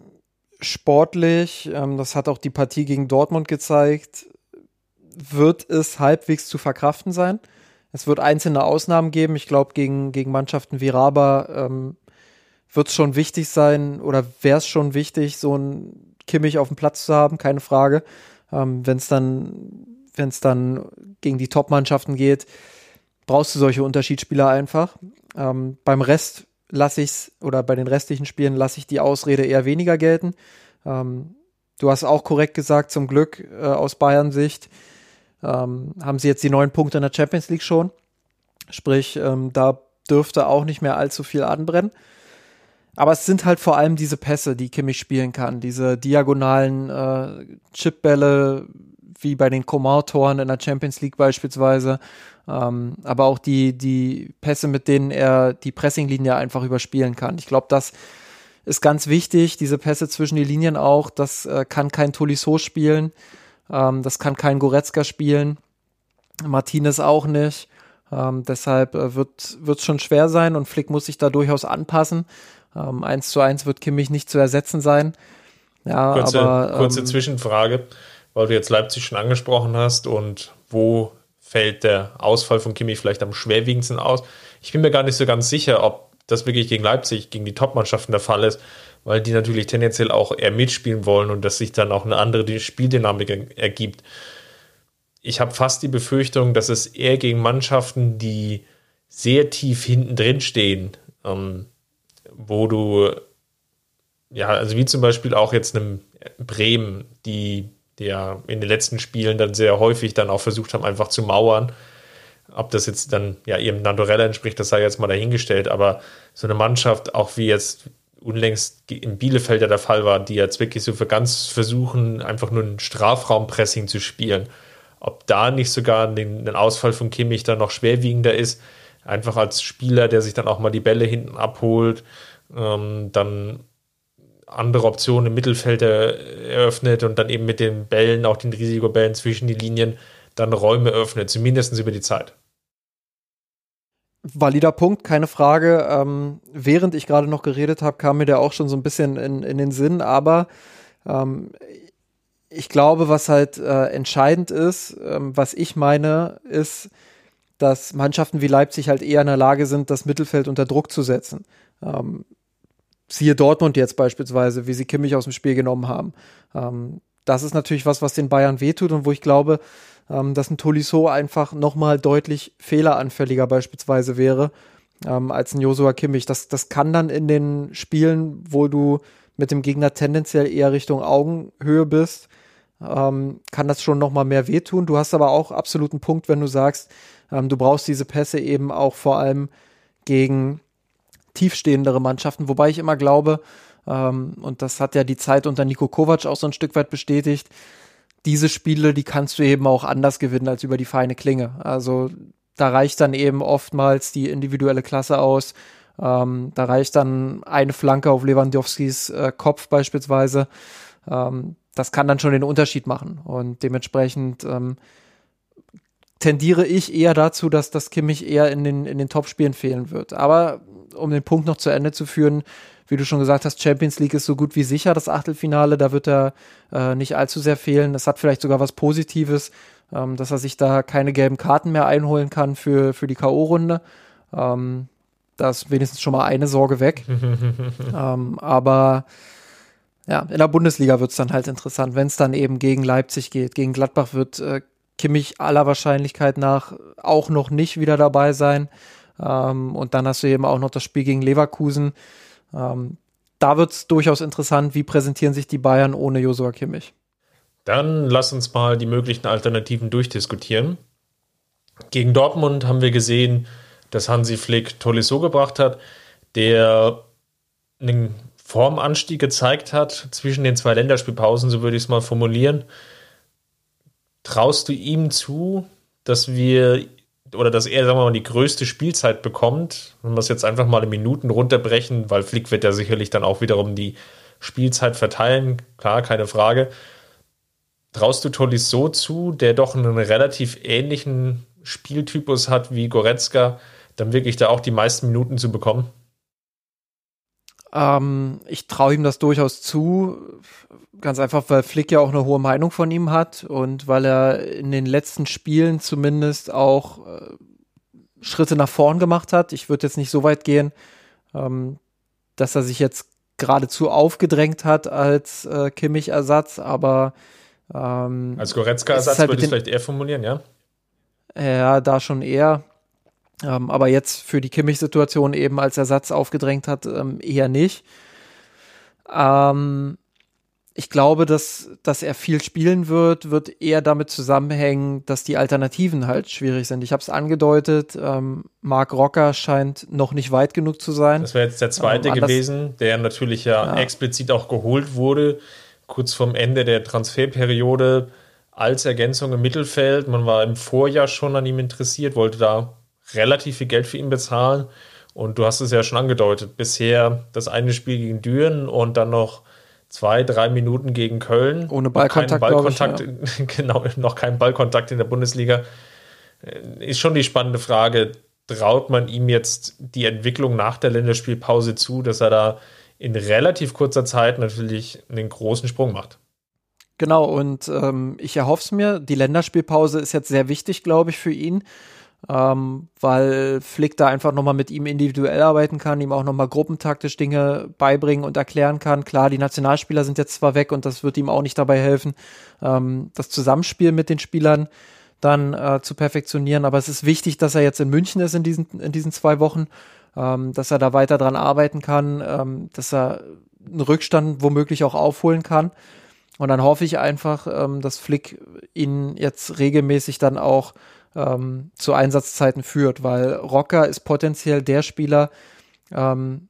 Speaker 2: sportlich, ähm, das hat auch die Partie gegen Dortmund gezeigt, wird es halbwegs zu verkraften sein. Es wird einzelne Ausnahmen geben. Ich glaube, gegen, gegen Mannschaften wie Raba ähm, wird es schon wichtig sein oder wäre es schon wichtig, so ein Kimmich auf dem Platz zu haben, keine Frage. Ähm, Wenn es dann, wenn es dann gegen die Top-Mannschaften geht, brauchst du solche Unterschiedsspieler einfach. Ähm, beim Rest lasse ich es, oder bei den restlichen Spielen lasse ich die Ausrede eher weniger gelten. Ähm, du hast auch korrekt gesagt, zum Glück äh, aus Bayern Sicht ähm, haben sie jetzt die neun Punkte in der Champions League schon. Sprich, ähm, da dürfte auch nicht mehr allzu viel anbrennen. Aber es sind halt vor allem diese Pässe, die Kimmich spielen kann, diese diagonalen äh, Chipbälle, wie bei den Komar-Toren in der Champions League beispielsweise. Ähm, aber auch die, die Pässe, mit denen er die Pressinglinie einfach überspielen kann. Ich glaube, das ist ganz wichtig, diese Pässe zwischen die Linien auch. Das äh, kann kein Tolisso spielen. Ähm, das kann kein Goretzka spielen. Martinez auch nicht. Ähm, deshalb äh, wird es schon schwer sein und Flick muss sich da durchaus anpassen. Ähm, 1 zu 1 wird Kimmich nicht zu ersetzen sein. Ja,
Speaker 1: kurze,
Speaker 2: aber,
Speaker 1: kurze ähm, Zwischenfrage weil du jetzt Leipzig schon angesprochen hast und wo fällt der Ausfall von Kimmich vielleicht am schwerwiegendsten aus? Ich bin mir gar nicht so ganz sicher, ob das wirklich gegen Leipzig, gegen die Top-Mannschaften der Fall ist, weil die natürlich tendenziell auch eher mitspielen wollen und dass sich dann auch eine andere Spieldynamik ergibt. Ich habe fast die Befürchtung, dass es eher gegen Mannschaften, die sehr tief hinten drin stehen, ähm, wo du, ja, also wie zum Beispiel auch jetzt einem Bremen, die der in den letzten Spielen dann sehr häufig dann auch versucht haben, einfach zu mauern. Ob das jetzt dann ja ihrem Naturell entspricht, das sei jetzt mal dahingestellt, aber so eine Mannschaft, auch wie jetzt unlängst in Bielefeld ja der Fall war, die jetzt wirklich so für ganz versuchen, einfach nur ein Strafraumpressing zu spielen. Ob da nicht sogar den Ausfall von Kimmich dann noch schwerwiegender ist, einfach als Spieler, der sich dann auch mal die Bälle hinten abholt, ähm, dann andere Optionen im Mittelfeld eröffnet und dann eben mit den Bällen, auch den Risikobällen zwischen die Linien, dann Räume öffnet, zumindest über die Zeit.
Speaker 2: Valider Punkt, keine Frage. Ähm, während ich gerade noch geredet habe, kam mir der auch schon so ein bisschen in, in den Sinn, aber ähm, ich glaube, was halt äh, entscheidend ist, ähm, was ich meine, ist, dass Mannschaften wie Leipzig halt eher in der Lage sind, das Mittelfeld unter Druck zu setzen. Ähm, siehe Dortmund jetzt beispielsweise, wie sie Kimmich aus dem Spiel genommen haben. Ähm, das ist natürlich was, was den Bayern wehtut und wo ich glaube, ähm, dass ein Tolisso einfach nochmal deutlich fehleranfälliger beispielsweise wäre ähm, als ein Josua Kimmich. Das, das kann dann in den Spielen, wo du mit dem Gegner tendenziell eher Richtung Augenhöhe bist, ähm, kann das schon nochmal mehr wehtun. Du hast aber auch absoluten Punkt, wenn du sagst, ähm, du brauchst diese Pässe eben auch vor allem gegen tiefstehendere Mannschaften, wobei ich immer glaube, ähm, und das hat ja die Zeit unter Nico Kovac auch so ein Stück weit bestätigt, diese Spiele, die kannst du eben auch anders gewinnen als über die feine Klinge. Also da reicht dann eben oftmals die individuelle Klasse aus. Ähm, da reicht dann eine Flanke auf Lewandowskis äh, Kopf beispielsweise. Ähm, das kann dann schon den Unterschied machen. Und dementsprechend ähm, tendiere ich eher dazu, dass das Kimmich eher in den, in den Top-Spielen fehlen wird. Aber um den Punkt noch zu Ende zu führen, wie du schon gesagt hast, Champions League ist so gut wie sicher das Achtelfinale. Da wird er äh, nicht allzu sehr fehlen. Das hat vielleicht sogar was Positives, ähm, dass er sich da keine gelben Karten mehr einholen kann für, für die K.O.-Runde. Ähm, da ist wenigstens schon mal eine Sorge weg. *laughs* ähm, aber ja, in der Bundesliga wird es dann halt interessant, wenn es dann eben gegen Leipzig geht. Gegen Gladbach wird äh, Kimmich aller Wahrscheinlichkeit nach auch noch nicht wieder dabei sein. Ähm, und dann hast du eben auch noch das Spiel gegen Leverkusen. Ähm, da wird es durchaus interessant, wie präsentieren sich die Bayern ohne Josua Kimmich.
Speaker 1: Dann lass uns mal die möglichen Alternativen durchdiskutieren. Gegen Dortmund haben wir gesehen, dass Hansi Flick Tolisso gebracht hat, der einen Formanstieg gezeigt hat zwischen den zwei Länderspielpausen, so würde ich es mal formulieren. Traust du ihm zu, dass wir oder dass er, sagen wir mal, die größte Spielzeit bekommt, wenn wir es jetzt einfach mal in Minuten runterbrechen, weil Flick wird ja sicherlich dann auch wiederum die Spielzeit verteilen, klar, keine Frage. Traust du Tolis so zu, der doch einen relativ ähnlichen Spieltypus hat wie Goretzka, dann wirklich da auch die meisten Minuten zu bekommen?
Speaker 2: Ähm, ich traue ihm das durchaus zu. Ganz einfach, weil Flick ja auch eine hohe Meinung von ihm hat und weil er in den letzten Spielen zumindest auch äh, Schritte nach vorn gemacht hat. Ich würde jetzt nicht so weit gehen, ähm, dass er sich jetzt geradezu aufgedrängt hat als äh, Kimmich-Ersatz, aber ähm,
Speaker 1: als Goretzka-Ersatz halt würde ich vielleicht eher formulieren, ja?
Speaker 2: Ja, da schon eher ähm, aber jetzt für die Kimmich-Situation eben als Ersatz aufgedrängt hat, ähm, eher nicht. Ähm, ich glaube, dass, dass er viel spielen wird, wird eher damit zusammenhängen, dass die Alternativen halt schwierig sind. Ich habe es angedeutet, ähm, Marc Rocker scheint noch nicht weit genug zu sein.
Speaker 1: Das wäre jetzt der zweite ähm, gewesen, der natürlich ja, ja, explizit auch geholt wurde, kurz vorm Ende der Transferperiode als Ergänzung im Mittelfeld. Man war im Vorjahr schon an ihm interessiert, wollte da relativ viel Geld für ihn bezahlen. Und du hast es ja schon angedeutet, bisher das eine Spiel gegen Düren und dann noch zwei, drei Minuten gegen Köln.
Speaker 2: Ohne Ballkontakt.
Speaker 1: Ballkontakt ich, ja. *laughs* Genau, noch kein Ballkontakt in der Bundesliga. Äh, ist schon die spannende Frage, traut man ihm jetzt die Entwicklung nach der Länderspielpause zu, dass er da in relativ kurzer Zeit natürlich einen großen Sprung macht?
Speaker 2: Genau, und ähm, ich erhoffe es mir. Die Länderspielpause ist jetzt sehr wichtig, glaube ich, für ihn ähm, weil Flick da einfach nochmal mit ihm individuell arbeiten kann, ihm auch nochmal gruppentaktisch Dinge beibringen und erklären kann. Klar, die Nationalspieler sind jetzt zwar weg und das wird ihm auch nicht dabei helfen, ähm, das Zusammenspiel mit den Spielern dann äh, zu perfektionieren, aber es ist wichtig, dass er jetzt in München ist in diesen, in diesen zwei Wochen, ähm, dass er da weiter dran arbeiten kann, ähm, dass er einen Rückstand womöglich auch aufholen kann. Und dann hoffe ich einfach, ähm, dass Flick ihn jetzt regelmäßig dann auch ähm, zu Einsatzzeiten führt, weil Rocker ist potenziell der Spieler, ähm,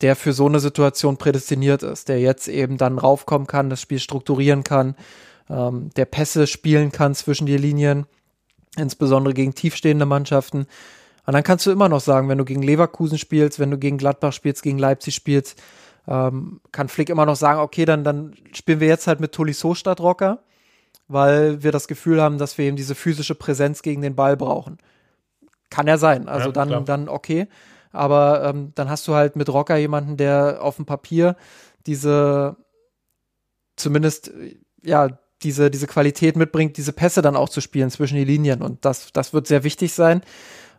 Speaker 2: der für so eine Situation prädestiniert ist, der jetzt eben dann raufkommen kann, das Spiel strukturieren kann, ähm, der Pässe spielen kann zwischen die Linien, insbesondere gegen tiefstehende Mannschaften. Und dann kannst du immer noch sagen, wenn du gegen Leverkusen spielst, wenn du gegen Gladbach spielst, gegen Leipzig spielst, ähm, kann Flick immer noch sagen, okay, dann, dann spielen wir jetzt halt mit Tolisso statt Rocker, weil wir das Gefühl haben, dass wir eben diese physische Präsenz gegen den Ball brauchen. Kann ja sein. Also ja, dann, dann okay. Aber ähm, dann hast du halt mit Rocker jemanden, der auf dem Papier diese zumindest ja diese, diese Qualität mitbringt, diese Pässe dann auch zu spielen zwischen die Linien. Und das, das wird sehr wichtig sein.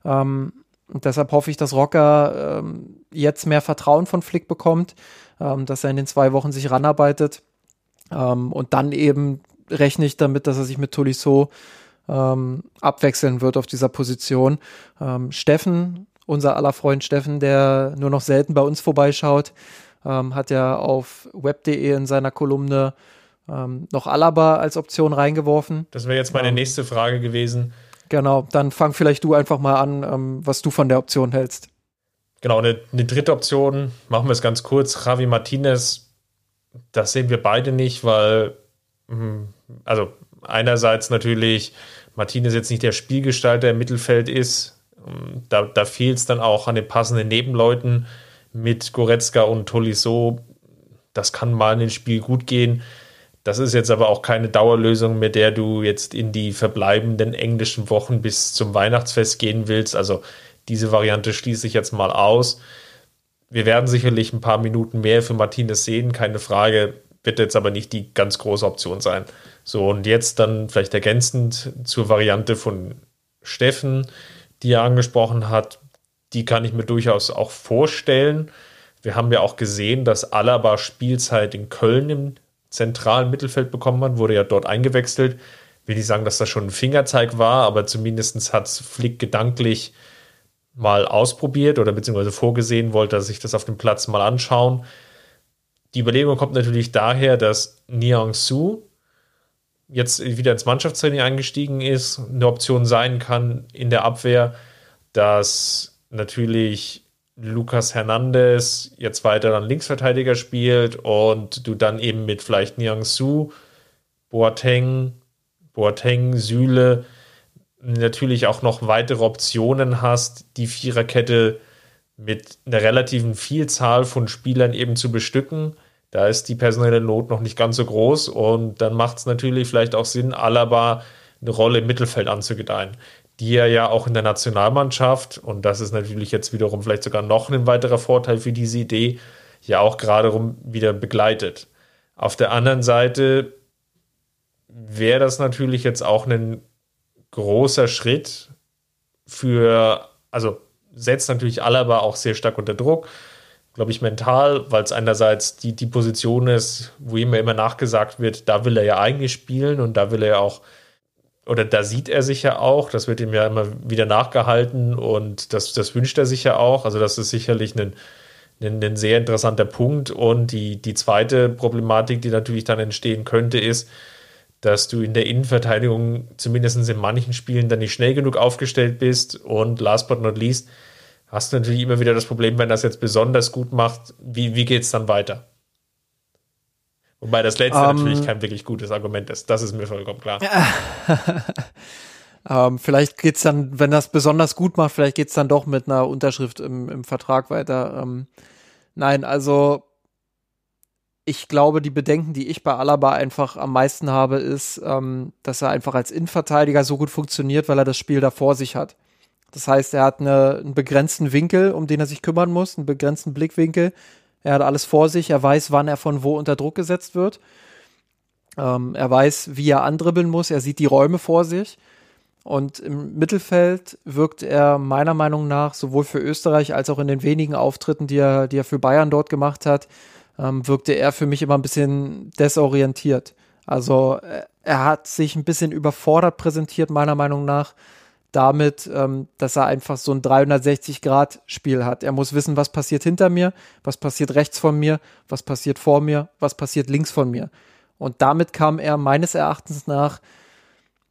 Speaker 2: Ähm, und deshalb hoffe ich, dass Rocker ähm, jetzt mehr Vertrauen von Flick bekommt, ähm, dass er in den zwei Wochen sich ranarbeitet. Ähm, und dann eben rechne ich damit, dass er sich mit Tolisso ähm, abwechseln wird auf dieser Position. Ähm, Steffen, unser aller Freund Steffen, der nur noch selten bei uns vorbeischaut, ähm, hat ja auf web.de in seiner Kolumne ähm, noch Alaba als Option reingeworfen.
Speaker 1: Das wäre jetzt meine ähm, nächste Frage gewesen.
Speaker 2: Genau, dann fang vielleicht du einfach mal an, ähm, was du von der Option hältst.
Speaker 1: Genau, eine, eine dritte Option, machen wir es ganz kurz. Javi Martinez, das sehen wir beide nicht, weil, hm, also einerseits natürlich Martinez jetzt nicht der Spielgestalter im Mittelfeld ist. Da, da fehlt es dann auch an den passenden Nebenleuten mit Goretzka und Tolisso. Das kann mal in den Spiel gut gehen. Das ist jetzt aber auch keine Dauerlösung, mit der du jetzt in die verbleibenden englischen Wochen bis zum Weihnachtsfest gehen willst. Also diese Variante schließe ich jetzt mal aus. Wir werden sicherlich ein paar Minuten mehr für Martinez sehen, keine Frage, wird jetzt aber nicht die ganz große Option sein. So, und jetzt dann vielleicht ergänzend zur Variante von Steffen, die er angesprochen hat, die kann ich mir durchaus auch vorstellen. Wir haben ja auch gesehen, dass Alaba Spielzeit in Köln im zentralen Mittelfeld bekommen hat, wurde ja dort eingewechselt. Will nicht sagen, dass das schon ein Fingerzeig war, aber zumindest hat Flick gedanklich mal ausprobiert oder beziehungsweise vorgesehen, wollte er sich das auf dem Platz mal anschauen. Die Überlegung kommt natürlich daher, dass Niang Su jetzt wieder ins Mannschaftstraining eingestiegen ist, eine Option sein kann in der Abwehr, dass natürlich Lucas Hernandez jetzt weiter dann Linksverteidiger spielt und du dann eben mit vielleicht Niang Su, Boateng, Boateng, Süle natürlich auch noch weitere Optionen hast, die Viererkette mit einer relativen Vielzahl von Spielern eben zu bestücken. Da ist die personelle Not noch nicht ganz so groß und dann macht es natürlich vielleicht auch Sinn, Alaba eine Rolle im Mittelfeld anzugedeihen die er ja auch in der Nationalmannschaft, und das ist natürlich jetzt wiederum vielleicht sogar noch ein weiterer Vorteil für diese Idee, ja auch gerade wieder begleitet. Auf der anderen Seite wäre das natürlich jetzt auch ein großer Schritt für, also setzt natürlich Alaba auch sehr stark unter Druck, glaube ich, mental, weil es einerseits die, die Position ist, wo ihm immer nachgesagt wird, da will er ja eigentlich spielen und da will er ja auch oder da sieht er sich ja auch, das wird ihm ja immer wieder nachgehalten und das, das wünscht er sich ja auch. Also das ist sicherlich ein, ein, ein, sehr interessanter Punkt. Und die, die zweite Problematik, die natürlich dann entstehen könnte, ist, dass du in der Innenverteidigung zumindest in manchen Spielen dann nicht schnell genug aufgestellt bist. Und last but not least, hast du natürlich immer wieder das Problem, wenn das jetzt besonders gut macht, wie, wie geht es dann weiter? Wobei das letzte um, natürlich kein wirklich gutes Argument ist. Das ist mir vollkommen klar. *laughs*
Speaker 2: ähm, vielleicht geht's dann, wenn das besonders gut macht, vielleicht geht's dann doch mit einer Unterschrift im, im Vertrag weiter. Ähm, nein, also ich glaube, die Bedenken, die ich bei Alaba einfach am meisten habe, ist, ähm, dass er einfach als Innenverteidiger so gut funktioniert, weil er das Spiel da vor sich hat. Das heißt, er hat eine, einen begrenzten Winkel, um den er sich kümmern muss, einen begrenzten Blickwinkel. Er hat alles vor sich, er weiß, wann er von wo unter Druck gesetzt wird. Ähm, er weiß, wie er andribbeln muss, er sieht die Räume vor sich. Und im Mittelfeld wirkt er meiner Meinung nach sowohl für Österreich als auch in den wenigen Auftritten, die er, die er für Bayern dort gemacht hat, ähm, wirkte er für mich immer ein bisschen desorientiert. Also er hat sich ein bisschen überfordert präsentiert, meiner Meinung nach damit, ähm, dass er einfach so ein 360-Grad-Spiel hat. Er muss wissen, was passiert hinter mir, was passiert rechts von mir, was passiert vor mir, was passiert links von mir. Und damit kam er meines Erachtens nach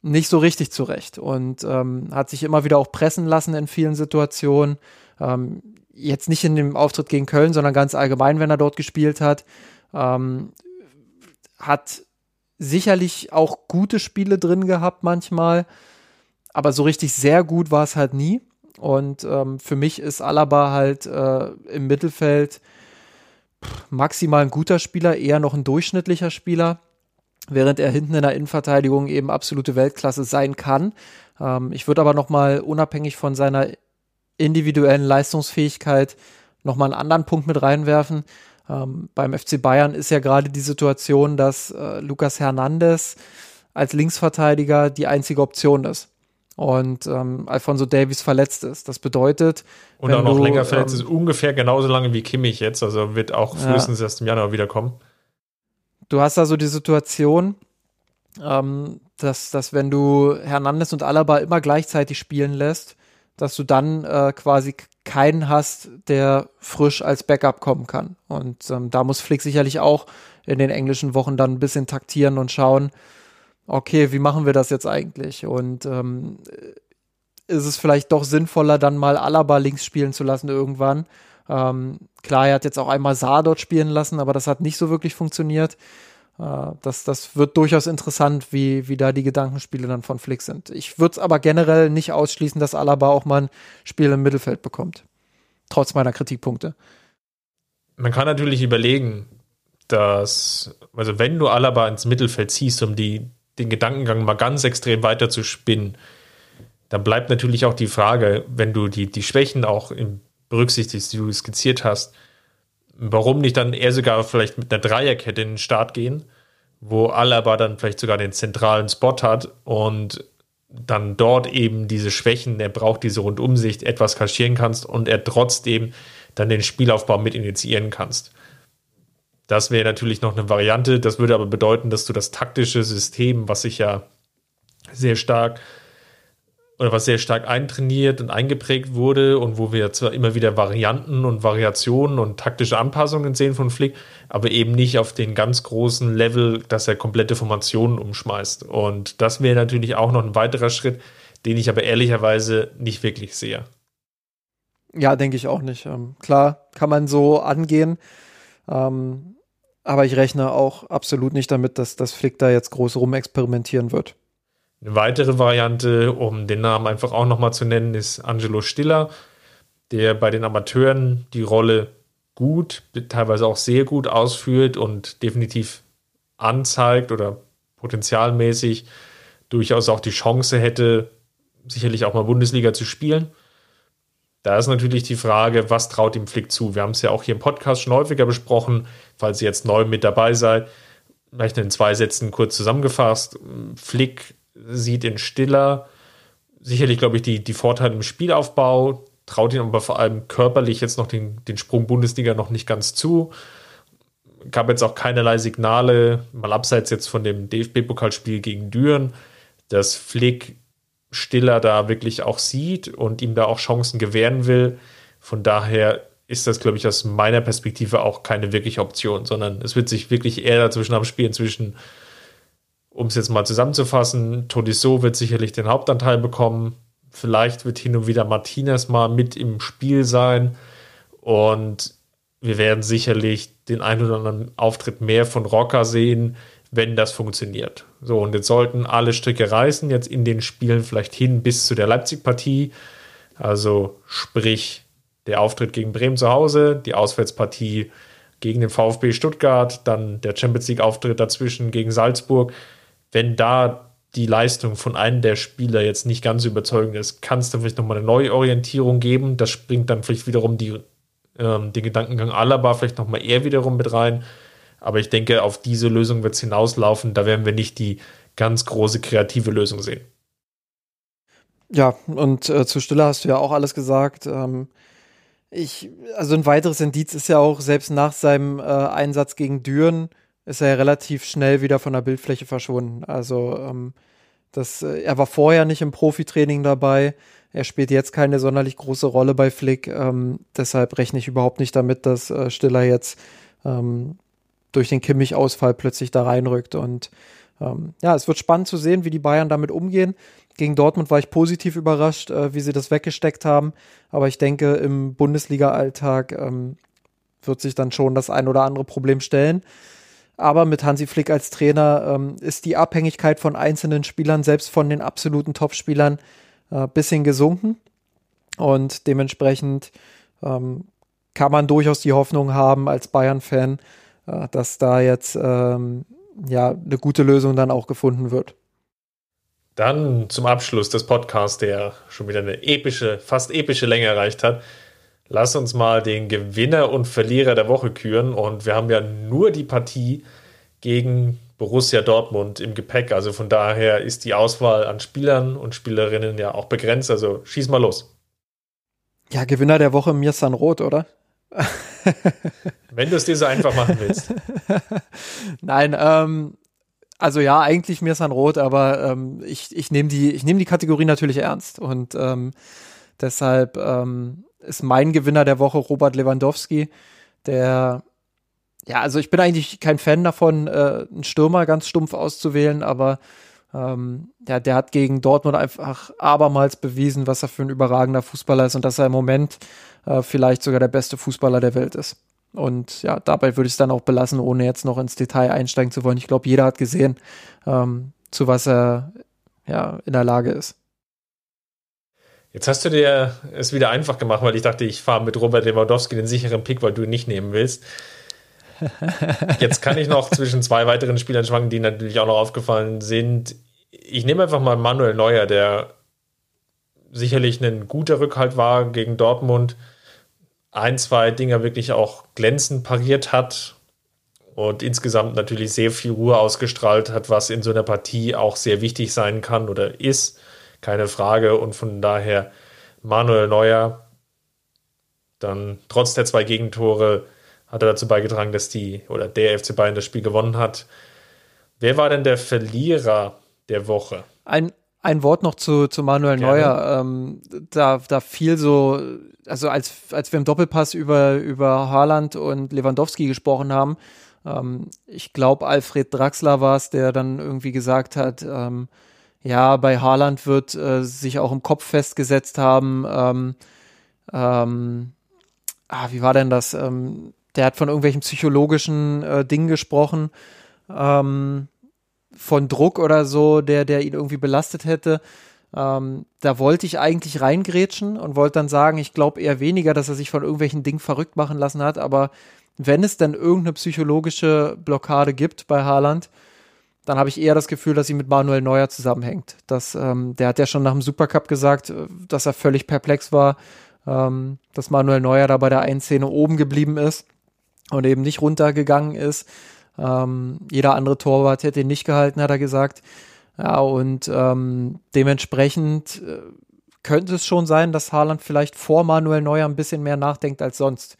Speaker 2: nicht so richtig zurecht und ähm, hat sich immer wieder auch pressen lassen in vielen Situationen. Ähm, jetzt nicht in dem Auftritt gegen Köln, sondern ganz allgemein, wenn er dort gespielt hat. Ähm, hat sicherlich auch gute Spiele drin gehabt manchmal aber so richtig sehr gut war es halt nie. Und ähm, für mich ist Alaba halt äh, im Mittelfeld maximal ein guter Spieler, eher noch ein durchschnittlicher Spieler, während er hinten in der Innenverteidigung eben absolute Weltklasse sein kann. Ähm, ich würde aber noch mal unabhängig von seiner individuellen Leistungsfähigkeit noch mal einen anderen Punkt mit reinwerfen. Ähm, beim FC Bayern ist ja gerade die Situation, dass äh, Lucas Hernandez als Linksverteidiger die einzige Option ist und ähm, Alfonso Davies verletzt ist. Das bedeutet.
Speaker 1: Und auch noch du, länger verletzt ähm, ist, ungefähr genauso lange wie Kimmich jetzt, also wird auch frühestens
Speaker 2: ja.
Speaker 1: erst im Januar wiederkommen.
Speaker 2: Du hast also die Situation, ähm, dass, dass wenn du Hernandez und Alaba immer gleichzeitig spielen lässt, dass du dann äh, quasi keinen hast, der frisch als Backup kommen kann. Und ähm, da muss Flick sicherlich auch in den englischen Wochen dann ein bisschen taktieren und schauen, okay, wie machen wir das jetzt eigentlich? Und ähm, ist es vielleicht doch sinnvoller, dann mal Alaba links spielen zu lassen irgendwann? Ähm, klar, er hat jetzt auch einmal Saar dort spielen lassen, aber das hat nicht so wirklich funktioniert. Äh, das, das wird durchaus interessant, wie, wie da die Gedankenspiele dann von Flick sind. Ich würde es aber generell nicht ausschließen, dass Alaba auch mal ein Spiel im Mittelfeld bekommt. Trotz meiner Kritikpunkte.
Speaker 1: Man kann natürlich überlegen, dass, also wenn du Alaba ins Mittelfeld ziehst, um die den Gedankengang mal ganz extrem weiter zu spinnen, dann bleibt natürlich auch die Frage, wenn du die, die Schwächen auch berücksichtigst, die du skizziert hast, warum nicht dann eher sogar vielleicht mit einer Dreierkette in den Start gehen, wo Alaba dann vielleicht sogar den zentralen Spot hat und dann dort eben diese Schwächen, er braucht diese Rundumsicht, etwas kaschieren kannst und er trotzdem dann den Spielaufbau mit initiieren kannst. Das wäre natürlich noch eine Variante. Das würde aber bedeuten, dass du das taktische System, was sich ja sehr stark oder was sehr stark eintrainiert und eingeprägt wurde und wo wir zwar immer wieder Varianten und Variationen und taktische Anpassungen sehen von Flick, aber eben nicht auf den ganz großen Level, dass er komplette Formationen umschmeißt. Und das wäre natürlich auch noch ein weiterer Schritt, den ich aber ehrlicherweise nicht wirklich sehe.
Speaker 2: Ja, denke ich auch nicht. Ähm, klar, kann man so angehen. Ähm, aber ich rechne auch absolut nicht damit, dass das Flick da jetzt groß rumexperimentieren wird.
Speaker 1: Eine weitere Variante, um den Namen einfach auch nochmal zu nennen, ist Angelo Stiller, der bei den Amateuren die Rolle gut, teilweise auch sehr gut ausführt und definitiv anzeigt oder potenzialmäßig durchaus auch die Chance hätte, sicherlich auch mal Bundesliga zu spielen. Da ist natürlich die Frage, was traut ihm Flick zu? Wir haben es ja auch hier im Podcast schon häufiger besprochen, falls ihr jetzt neu mit dabei seid. Vielleicht in zwei Sätzen kurz zusammengefasst. Flick sieht in Stiller sicherlich, glaube ich, die, die Vorteile im Spielaufbau, traut ihm aber vor allem körperlich jetzt noch den, den Sprung Bundesliga noch nicht ganz zu. Gab jetzt auch keinerlei Signale, mal abseits jetzt von dem DFB-Pokalspiel gegen Düren, dass Flick Stiller da wirklich auch sieht und ihm da auch Chancen gewähren will. Von daher ist das, glaube ich, aus meiner Perspektive auch keine wirkliche Option, sondern es wird sich wirklich eher dazwischen abspielen, zwischen, um es jetzt mal zusammenzufassen, Todisso wird sicherlich den Hauptanteil bekommen. Vielleicht wird hin und wieder Martinez mal mit im Spiel sein. Und wir werden sicherlich den einen oder anderen Auftritt mehr von Rocker sehen, wenn das funktioniert. So, und jetzt sollten alle Stricke reißen, jetzt in den Spielen vielleicht hin bis zu der Leipzig-Partie. Also sprich, der Auftritt gegen Bremen zu Hause, die Auswärtspartie gegen den VfB Stuttgart, dann der Champions League-Auftritt dazwischen gegen Salzburg. Wenn da die Leistung von einem der Spieler jetzt nicht ganz überzeugend ist, kann es dann vielleicht nochmal eine Neuorientierung geben. Das springt dann vielleicht wiederum die, ähm, den Gedankengang Alaba vielleicht nochmal eher wiederum mit rein. Aber ich denke, auf diese Lösung wird es hinauslaufen. Da werden wir nicht die ganz große kreative Lösung sehen.
Speaker 2: Ja, und äh, zu Stille hast du ja auch alles gesagt. Ähm, ich, also ein weiteres Indiz ist ja auch, selbst nach seinem äh, Einsatz gegen Düren ist er ja relativ schnell wieder von der Bildfläche verschwunden. Also ähm, das, äh, er war vorher nicht im Profitraining dabei. Er spielt jetzt keine sonderlich große Rolle bei Flick. Ähm, deshalb rechne ich überhaupt nicht damit, dass äh, Stiller jetzt ähm, durch den Kimmich-Ausfall plötzlich da reinrückt. Und ähm, ja, es wird spannend zu sehen, wie die Bayern damit umgehen. Gegen Dortmund war ich positiv überrascht, äh, wie sie das weggesteckt haben. Aber ich denke, im Bundesliga-Alltag ähm, wird sich dann schon das ein oder andere Problem stellen. Aber mit Hansi Flick als Trainer ähm, ist die Abhängigkeit von einzelnen Spielern, selbst von den absoluten Topspielern, äh, bisschen gesunken. Und dementsprechend ähm, kann man durchaus die Hoffnung haben als Bayern-Fan, äh, dass da jetzt ähm, ja eine gute Lösung dann auch gefunden wird.
Speaker 1: Dann zum Abschluss des Podcasts, der schon wieder eine epische, fast epische Länge erreicht hat. Lass uns mal den Gewinner und Verlierer der Woche küren. Und wir haben ja nur die Partie gegen Borussia Dortmund im Gepäck. Also von daher ist die Auswahl an Spielern und Spielerinnen ja auch begrenzt. Also schieß mal los.
Speaker 2: Ja, Gewinner der Woche Mirsan Roth, oder? *laughs*
Speaker 1: Wenn du es dir so einfach machen willst. *laughs*
Speaker 2: Nein, ähm, also ja, eigentlich Mirsan Roth, aber ähm, ich, ich nehme die, nehm die Kategorie natürlich ernst. Und ähm, deshalb ähm, ist mein Gewinner der Woche Robert Lewandowski, der ja, also ich bin eigentlich kein Fan davon, äh, einen Stürmer ganz stumpf auszuwählen, aber ähm, der, der hat gegen Dortmund einfach abermals bewiesen, was er für ein überragender Fußballer ist und dass er im Moment äh, vielleicht sogar der beste Fußballer der Welt ist. Und ja, dabei würde ich es dann auch belassen, ohne jetzt noch ins Detail einsteigen zu wollen. Ich glaube, jeder hat gesehen, ähm, zu was er ja in der Lage ist.
Speaker 1: Jetzt hast du dir es wieder einfach gemacht, weil ich dachte, ich fahre mit Robert Lewandowski den sicheren Pick, weil du ihn nicht nehmen willst. *laughs* Jetzt kann ich noch zwischen zwei weiteren Spielern schwanken, die natürlich auch noch aufgefallen sind. Ich nehme einfach mal Manuel Neuer, der sicherlich ein guter Rückhalt war gegen Dortmund. Ein, zwei Dinger wirklich auch glänzend pariert hat und insgesamt natürlich sehr viel Ruhe ausgestrahlt hat, was in so einer Partie auch sehr wichtig sein kann oder ist. Keine Frage. Und von daher Manuel Neuer dann trotz der zwei Gegentore hat er dazu beigetragen, dass die oder der FC Bayern das Spiel gewonnen hat. Wer war denn der Verlierer der Woche?
Speaker 2: Ein, ein Wort noch zu, zu Manuel Gerne. Neuer. Ähm, da, da fiel so, also als, als wir im Doppelpass über, über Haaland und Lewandowski gesprochen haben, ähm, ich glaube, Alfred Draxler war es, der dann irgendwie gesagt hat, ähm, ja, bei Haaland wird äh, sich auch im Kopf festgesetzt haben, ähm, ähm, ah, wie war denn das? Ähm, der hat von irgendwelchen psychologischen äh, Dingen gesprochen, ähm, von Druck oder so, der, der ihn irgendwie belastet hätte. Ähm, da wollte ich eigentlich reingrätschen und wollte dann sagen, ich glaube eher weniger, dass er sich von irgendwelchen Dingen verrückt machen lassen hat, aber wenn es denn irgendeine psychologische Blockade gibt bei Haaland, dann habe ich eher das Gefühl, dass sie mit Manuel Neuer zusammenhängt. Das, ähm, der hat ja schon nach dem Supercup gesagt, äh, dass er völlig perplex war, ähm, dass Manuel Neuer da bei der einen Szene oben geblieben ist und eben nicht runtergegangen ist. Ähm, jeder andere Torwart hätte ihn nicht gehalten, hat er gesagt. Ja, und ähm, dementsprechend äh, könnte es schon sein, dass Haaland vielleicht vor Manuel Neuer ein bisschen mehr nachdenkt als sonst.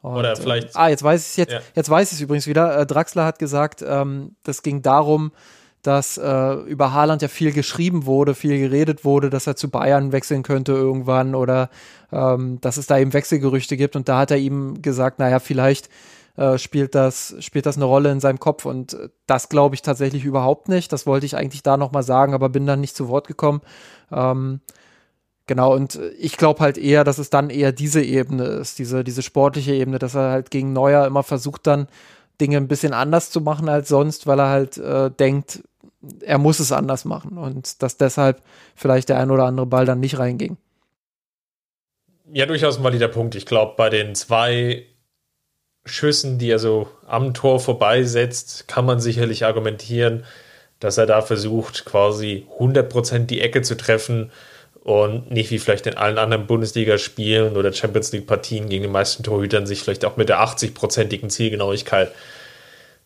Speaker 1: Und, Oder vielleicht.
Speaker 2: Äh, ah, jetzt weiß ich es jetzt. Ja. Jetzt weiß ich übrigens wieder. Äh, Draxler hat gesagt, ähm, das ging darum, dass äh, über Haaland ja viel geschrieben wurde, viel geredet wurde, dass er zu Bayern wechseln könnte irgendwann oder ähm, dass es da eben Wechselgerüchte gibt. Und da hat er ihm gesagt, naja, vielleicht äh, spielt, das, spielt das eine Rolle in seinem Kopf. Und das glaube ich tatsächlich überhaupt nicht. Das wollte ich eigentlich da nochmal sagen, aber bin dann nicht zu Wort gekommen. Ähm, Genau, und ich glaube halt eher, dass es dann eher diese Ebene ist, diese, diese sportliche Ebene, dass er halt gegen Neuer immer versucht dann Dinge ein bisschen anders zu machen als sonst, weil er halt äh, denkt, er muss es anders machen und dass deshalb vielleicht der ein oder andere Ball dann nicht reinging.
Speaker 1: Ja, durchaus ein valider Punkt. Ich glaube, bei den zwei Schüssen, die er so am Tor vorbeisetzt, kann man sicherlich argumentieren, dass er da versucht, quasi 100% die Ecke zu treffen und nicht wie vielleicht in allen anderen Bundesligaspielen oder Champions League-Partien gegen die meisten Torhütern sich vielleicht auch mit der 80-prozentigen Zielgenauigkeit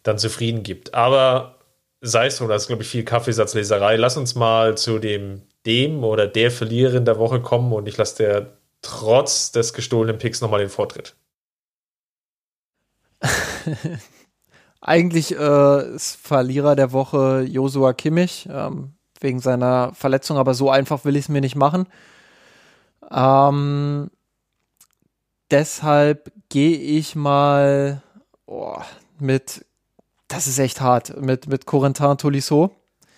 Speaker 1: dann zufrieden gibt. Aber sei es drum, das ist, glaube ich, viel Kaffeesatzleserei. Lass uns mal zu dem, dem oder der Verliererin der Woche kommen und ich lasse dir trotz des gestohlenen Picks nochmal den Vortritt. *laughs*
Speaker 2: Eigentlich äh, ist Verlierer der Woche Josua Kimmich, ähm, wegen seiner Verletzung, aber so einfach will ich es mir nicht machen. Ähm, deshalb gehe ich mal oh, mit das ist echt hart mit, mit Corentin Tolisso.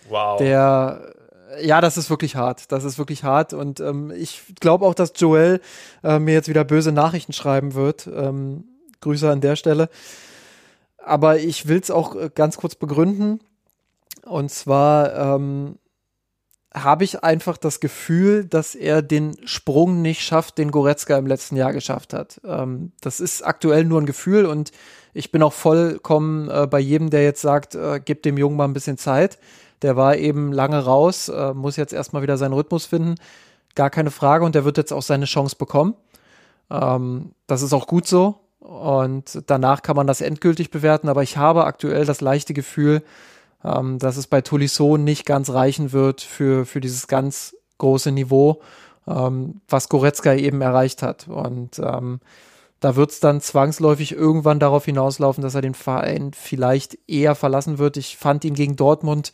Speaker 1: Wow.
Speaker 2: Der, ja, das ist wirklich hart. Das ist wirklich hart. Und ähm, ich glaube auch, dass Joel äh, mir jetzt wieder böse Nachrichten schreiben wird. Ähm, Grüße an der Stelle. Aber ich will es auch äh, ganz kurz begründen. Und zwar, ähm, habe ich einfach das Gefühl, dass er den Sprung nicht schafft, den Goretzka im letzten Jahr geschafft hat. Ähm, das ist aktuell nur ein Gefühl und ich bin auch vollkommen äh, bei jedem, der jetzt sagt, äh, gib dem Jungen mal ein bisschen Zeit. Der war eben lange raus, äh, muss jetzt erstmal wieder seinen Rhythmus finden. Gar keine Frage und der wird jetzt auch seine Chance bekommen. Ähm, das ist auch gut so und danach kann man das endgültig bewerten, aber ich habe aktuell das leichte Gefühl, ähm, dass es bei Tolisso nicht ganz reichen wird für, für dieses ganz große Niveau, ähm, was Goretzka eben erreicht hat. Und ähm, da wird es dann zwangsläufig irgendwann darauf hinauslaufen, dass er den Verein vielleicht eher verlassen wird. Ich fand ihn gegen Dortmund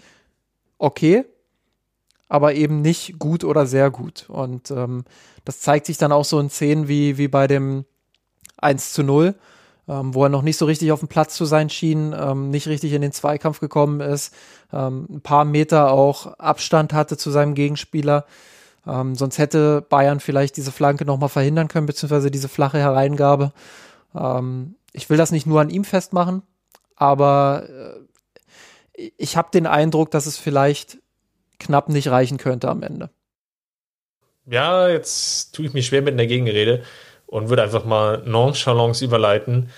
Speaker 2: okay, aber eben nicht gut oder sehr gut. Und ähm, das zeigt sich dann auch so in Szenen wie, wie bei dem 1 zu 0 ähm, wo er noch nicht so richtig auf dem Platz zu sein schien, ähm, nicht richtig in den Zweikampf gekommen ist, ähm, ein paar Meter auch Abstand hatte zu seinem Gegenspieler. Ähm, sonst hätte Bayern vielleicht diese Flanke nochmal verhindern können, beziehungsweise diese flache Hereingabe. Ähm, ich will das nicht nur an ihm festmachen, aber äh, ich habe den Eindruck, dass es vielleicht knapp nicht reichen könnte am Ende.
Speaker 1: Ja, jetzt tue ich mich schwer mit einer Gegenrede und würde einfach mal nonchalance überleiten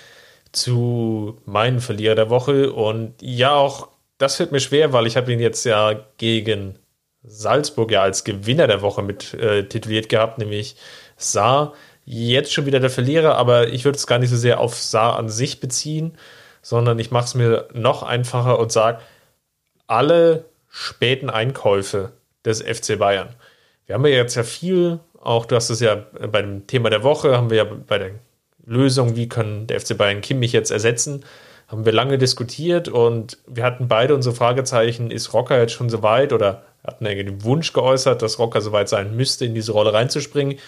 Speaker 1: zu meinem Verlierer der Woche. Und ja, auch das fällt mir schwer, weil ich habe ihn jetzt ja gegen Salzburg ja als Gewinner der Woche mit äh, tituliert gehabt, nämlich Saar. Jetzt schon wieder der Verlierer, aber ich würde es gar nicht so sehr auf Saar an sich beziehen, sondern ich mache es mir noch einfacher und sage, alle späten Einkäufe des FC Bayern. Wir haben ja jetzt ja viel auch du hast es ja bei dem Thema der Woche, haben wir ja bei der Lösung, wie können der FC Bayern Kimmich jetzt ersetzen, haben wir lange diskutiert und wir hatten beide unsere Fragezeichen, ist Rocker jetzt schon so weit oder hatten den Wunsch geäußert, dass Rocker so weit sein müsste, in diese Rolle reinzuspringen.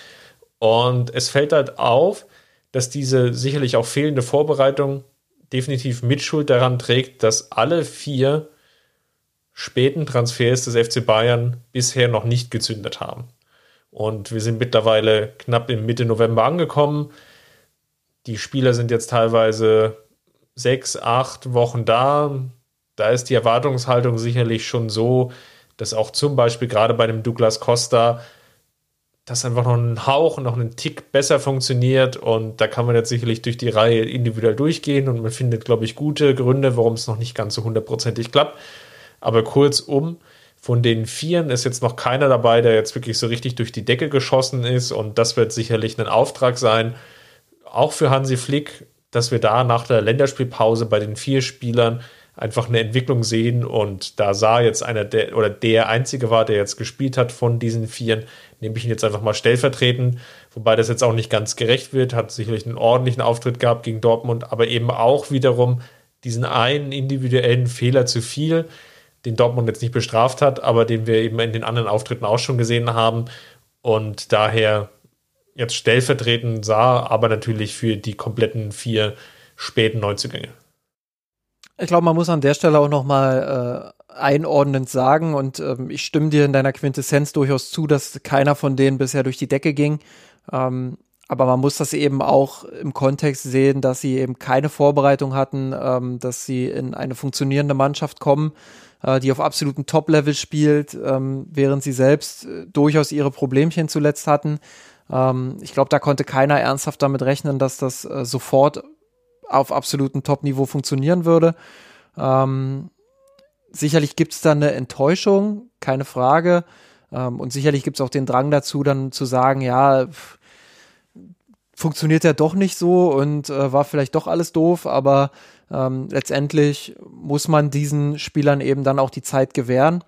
Speaker 1: Und es fällt halt auf, dass diese sicherlich auch fehlende Vorbereitung definitiv Mitschuld daran trägt, dass alle vier späten Transfers des FC Bayern bisher noch nicht gezündet haben. Und wir sind mittlerweile knapp in Mitte November angekommen. Die Spieler sind jetzt teilweise sechs, acht Wochen da. Da ist die Erwartungshaltung sicherlich schon so, dass auch zum Beispiel gerade bei dem Douglas Costa das einfach noch einen Hauch, noch einen Tick besser funktioniert. Und da kann man jetzt sicherlich durch die Reihe individuell durchgehen und man findet, glaube ich, gute Gründe, warum es noch nicht ganz so hundertprozentig klappt. Aber kurzum, von den Vieren ist jetzt noch keiner dabei, der jetzt wirklich so richtig durch die Decke geschossen ist. Und das wird sicherlich ein Auftrag sein, auch für Hansi Flick, dass wir da nach der Länderspielpause bei den vier Spielern einfach eine Entwicklung sehen. Und da sah jetzt einer der oder der einzige war, der jetzt gespielt hat von diesen Vieren, nehme ich ihn jetzt einfach mal stellvertretend, wobei das jetzt auch nicht ganz gerecht wird, hat sicherlich einen ordentlichen Auftritt gehabt gegen Dortmund, aber eben auch wiederum diesen einen individuellen Fehler zu viel den Dortmund jetzt nicht bestraft hat, aber den wir eben in den anderen Auftritten auch schon gesehen haben und daher jetzt stellvertretend sah, aber natürlich für die kompletten vier späten Neuzugänge.
Speaker 2: Ich glaube, man muss an der Stelle auch nochmal äh, einordnend sagen und ähm, ich stimme dir in deiner Quintessenz durchaus zu, dass keiner von denen bisher durch die Decke ging. Ähm, aber man muss das eben auch im Kontext sehen, dass sie eben keine Vorbereitung hatten, ähm, dass sie in eine funktionierende Mannschaft kommen äh, die auf absolutem Top-Level spielt, ähm, während sie selbst äh, durchaus ihre Problemchen zuletzt hatten. Ähm, ich glaube, da konnte keiner ernsthaft damit rechnen, dass das äh, sofort auf absolutem Top-Niveau funktionieren würde. Ähm, sicherlich gibt es da eine Enttäuschung, keine Frage. Ähm, und sicherlich gibt es auch den Drang dazu, dann zu sagen, ja, funktioniert ja doch nicht so und äh, war vielleicht doch alles doof, aber ähm, letztendlich muss man diesen Spielern eben dann auch die Zeit gewähren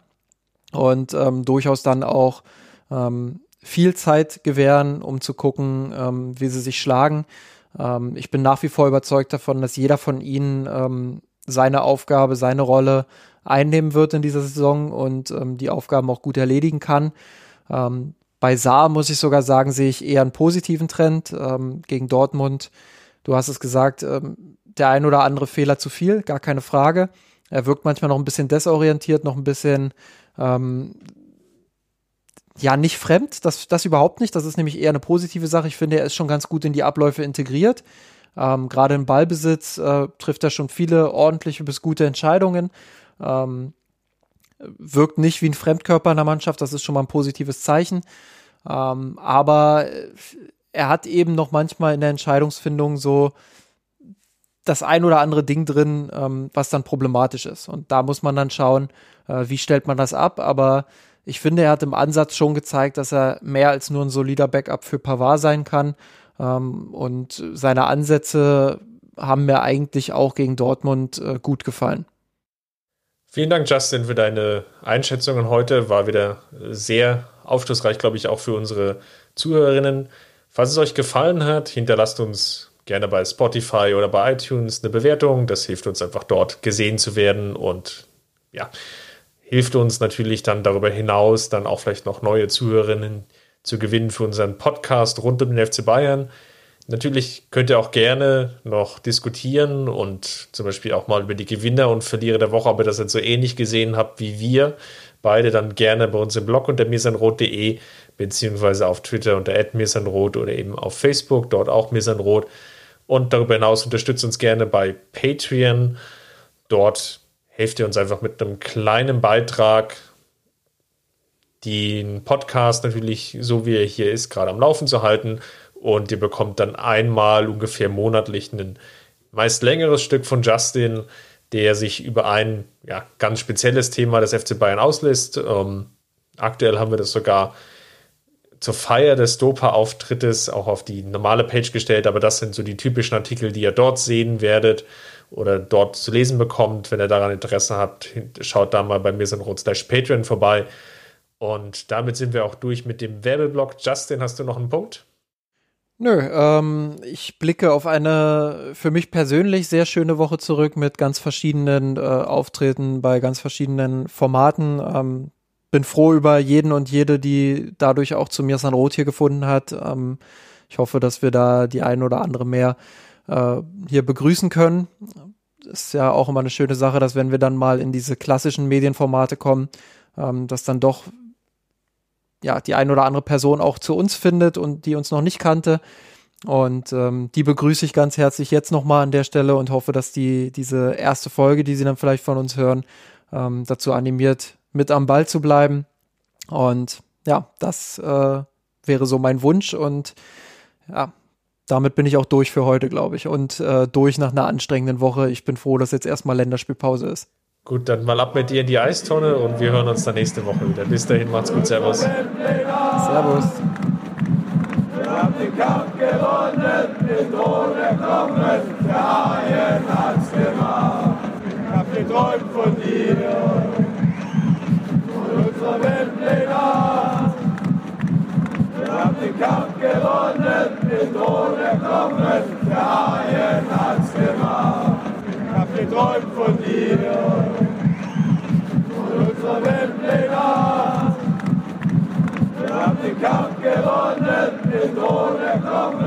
Speaker 2: und ähm, durchaus dann auch ähm, viel Zeit gewähren, um zu gucken, ähm, wie sie sich schlagen. Ähm, ich bin nach wie vor überzeugt davon, dass jeder von ihnen ähm, seine Aufgabe, seine Rolle einnehmen wird in dieser Saison und ähm, die Aufgaben auch gut erledigen kann. Ähm, bei Saar muss ich sogar sagen, sehe ich eher einen positiven Trend ähm, gegen Dortmund. Du hast es gesagt, ähm, der ein oder andere Fehler zu viel, gar keine Frage. Er wirkt manchmal noch ein bisschen desorientiert, noch ein bisschen ähm, ja nicht fremd, das, das überhaupt nicht. Das ist nämlich eher eine positive Sache. Ich finde, er ist schon ganz gut in die Abläufe integriert. Ähm, Gerade im Ballbesitz äh, trifft er schon viele ordentliche bis gute Entscheidungen. Ähm, wirkt nicht wie ein Fremdkörper in der Mannschaft, das ist schon mal ein positives Zeichen. Ähm, aber er hat eben noch manchmal in der Entscheidungsfindung so das ein oder andere Ding drin, ähm, was dann problematisch ist. Und da muss man dann schauen, äh, wie stellt man das ab. Aber ich finde, er hat im Ansatz schon gezeigt, dass er mehr als nur ein solider Backup für Pavard sein kann. Ähm, und seine Ansätze haben mir eigentlich auch gegen Dortmund äh, gut gefallen.
Speaker 1: Vielen Dank, Justin, für deine Einschätzungen heute. War wieder sehr aufschlussreich, glaube ich, auch für unsere Zuhörerinnen. Falls es euch gefallen hat, hinterlasst uns gerne bei Spotify oder bei iTunes eine Bewertung. Das hilft uns einfach dort gesehen zu werden und ja, hilft uns natürlich dann darüber hinaus dann auch vielleicht noch neue Zuhörerinnen zu gewinnen für unseren Podcast rund um den FC Bayern. Natürlich könnt ihr auch gerne noch diskutieren und zum Beispiel auch mal über die Gewinner und Verlierer der Woche, ihr das jetzt so ähnlich gesehen habt wie wir. Beide dann gerne bei uns im Blog unter mirsanrot.de beziehungsweise auf Twitter unter mirsanrot oder eben auf Facebook, dort auch mirsanrot. Und darüber hinaus unterstützt uns gerne bei Patreon. Dort helft ihr uns einfach mit einem kleinen Beitrag, den Podcast natürlich, so wie er hier ist, gerade am Laufen zu halten. Und ihr bekommt dann einmal ungefähr monatlich ein meist längeres Stück von Justin, der sich über ein ja, ganz spezielles Thema des FC Bayern auslässt. Ähm, aktuell haben wir das sogar zur Feier des Dopa-Auftrittes auch auf die normale Page gestellt, aber das sind so die typischen Artikel, die ihr dort sehen werdet oder dort zu lesen bekommt. Wenn ihr daran Interesse habt, schaut da mal bei mir sind slash Patreon vorbei. Und damit sind wir auch durch mit dem Werbeblock. Justin, hast du noch einen Punkt?
Speaker 2: Nö, ähm, ich blicke auf eine für mich persönlich sehr schöne Woche zurück mit ganz verschiedenen äh, Auftritten bei ganz verschiedenen Formaten. Ähm, bin froh über jeden und jede, die dadurch auch zu mir San Roth hier gefunden hat. Ähm, ich hoffe, dass wir da die ein oder andere mehr äh, hier begrüßen können. Ist ja auch immer eine schöne Sache, dass wenn wir dann mal in diese klassischen Medienformate kommen, ähm, dass dann doch ja die ein oder andere Person auch zu uns findet und die uns noch nicht kannte. Und ähm, die begrüße ich ganz herzlich jetzt nochmal an der Stelle und hoffe, dass die diese erste Folge, die Sie dann vielleicht von uns hören, ähm, dazu animiert, mit am Ball zu bleiben. Und ja, das äh, wäre so mein Wunsch. Und ja, damit bin ich auch durch für heute, glaube ich. Und äh, durch nach einer anstrengenden Woche. Ich bin froh, dass jetzt erstmal Länderspielpause ist.
Speaker 1: Gut, dann mal ab mit dir in die Eistonne und wir hören uns dann nächste Woche wieder. Bis dahin, macht's gut, Servus.
Speaker 2: Servus. Wir haben den Kampf gewonnen, den Drohne kommen, der Haien hat's gemacht. Ich hab geträumt von dir gewonnen, den Thron erkommen, der Haien hat's gemacht. Ich hab geträumt von dir, von unserer Weltpläne. Wir haben den Kampf gewonnen, den Thron erkommen,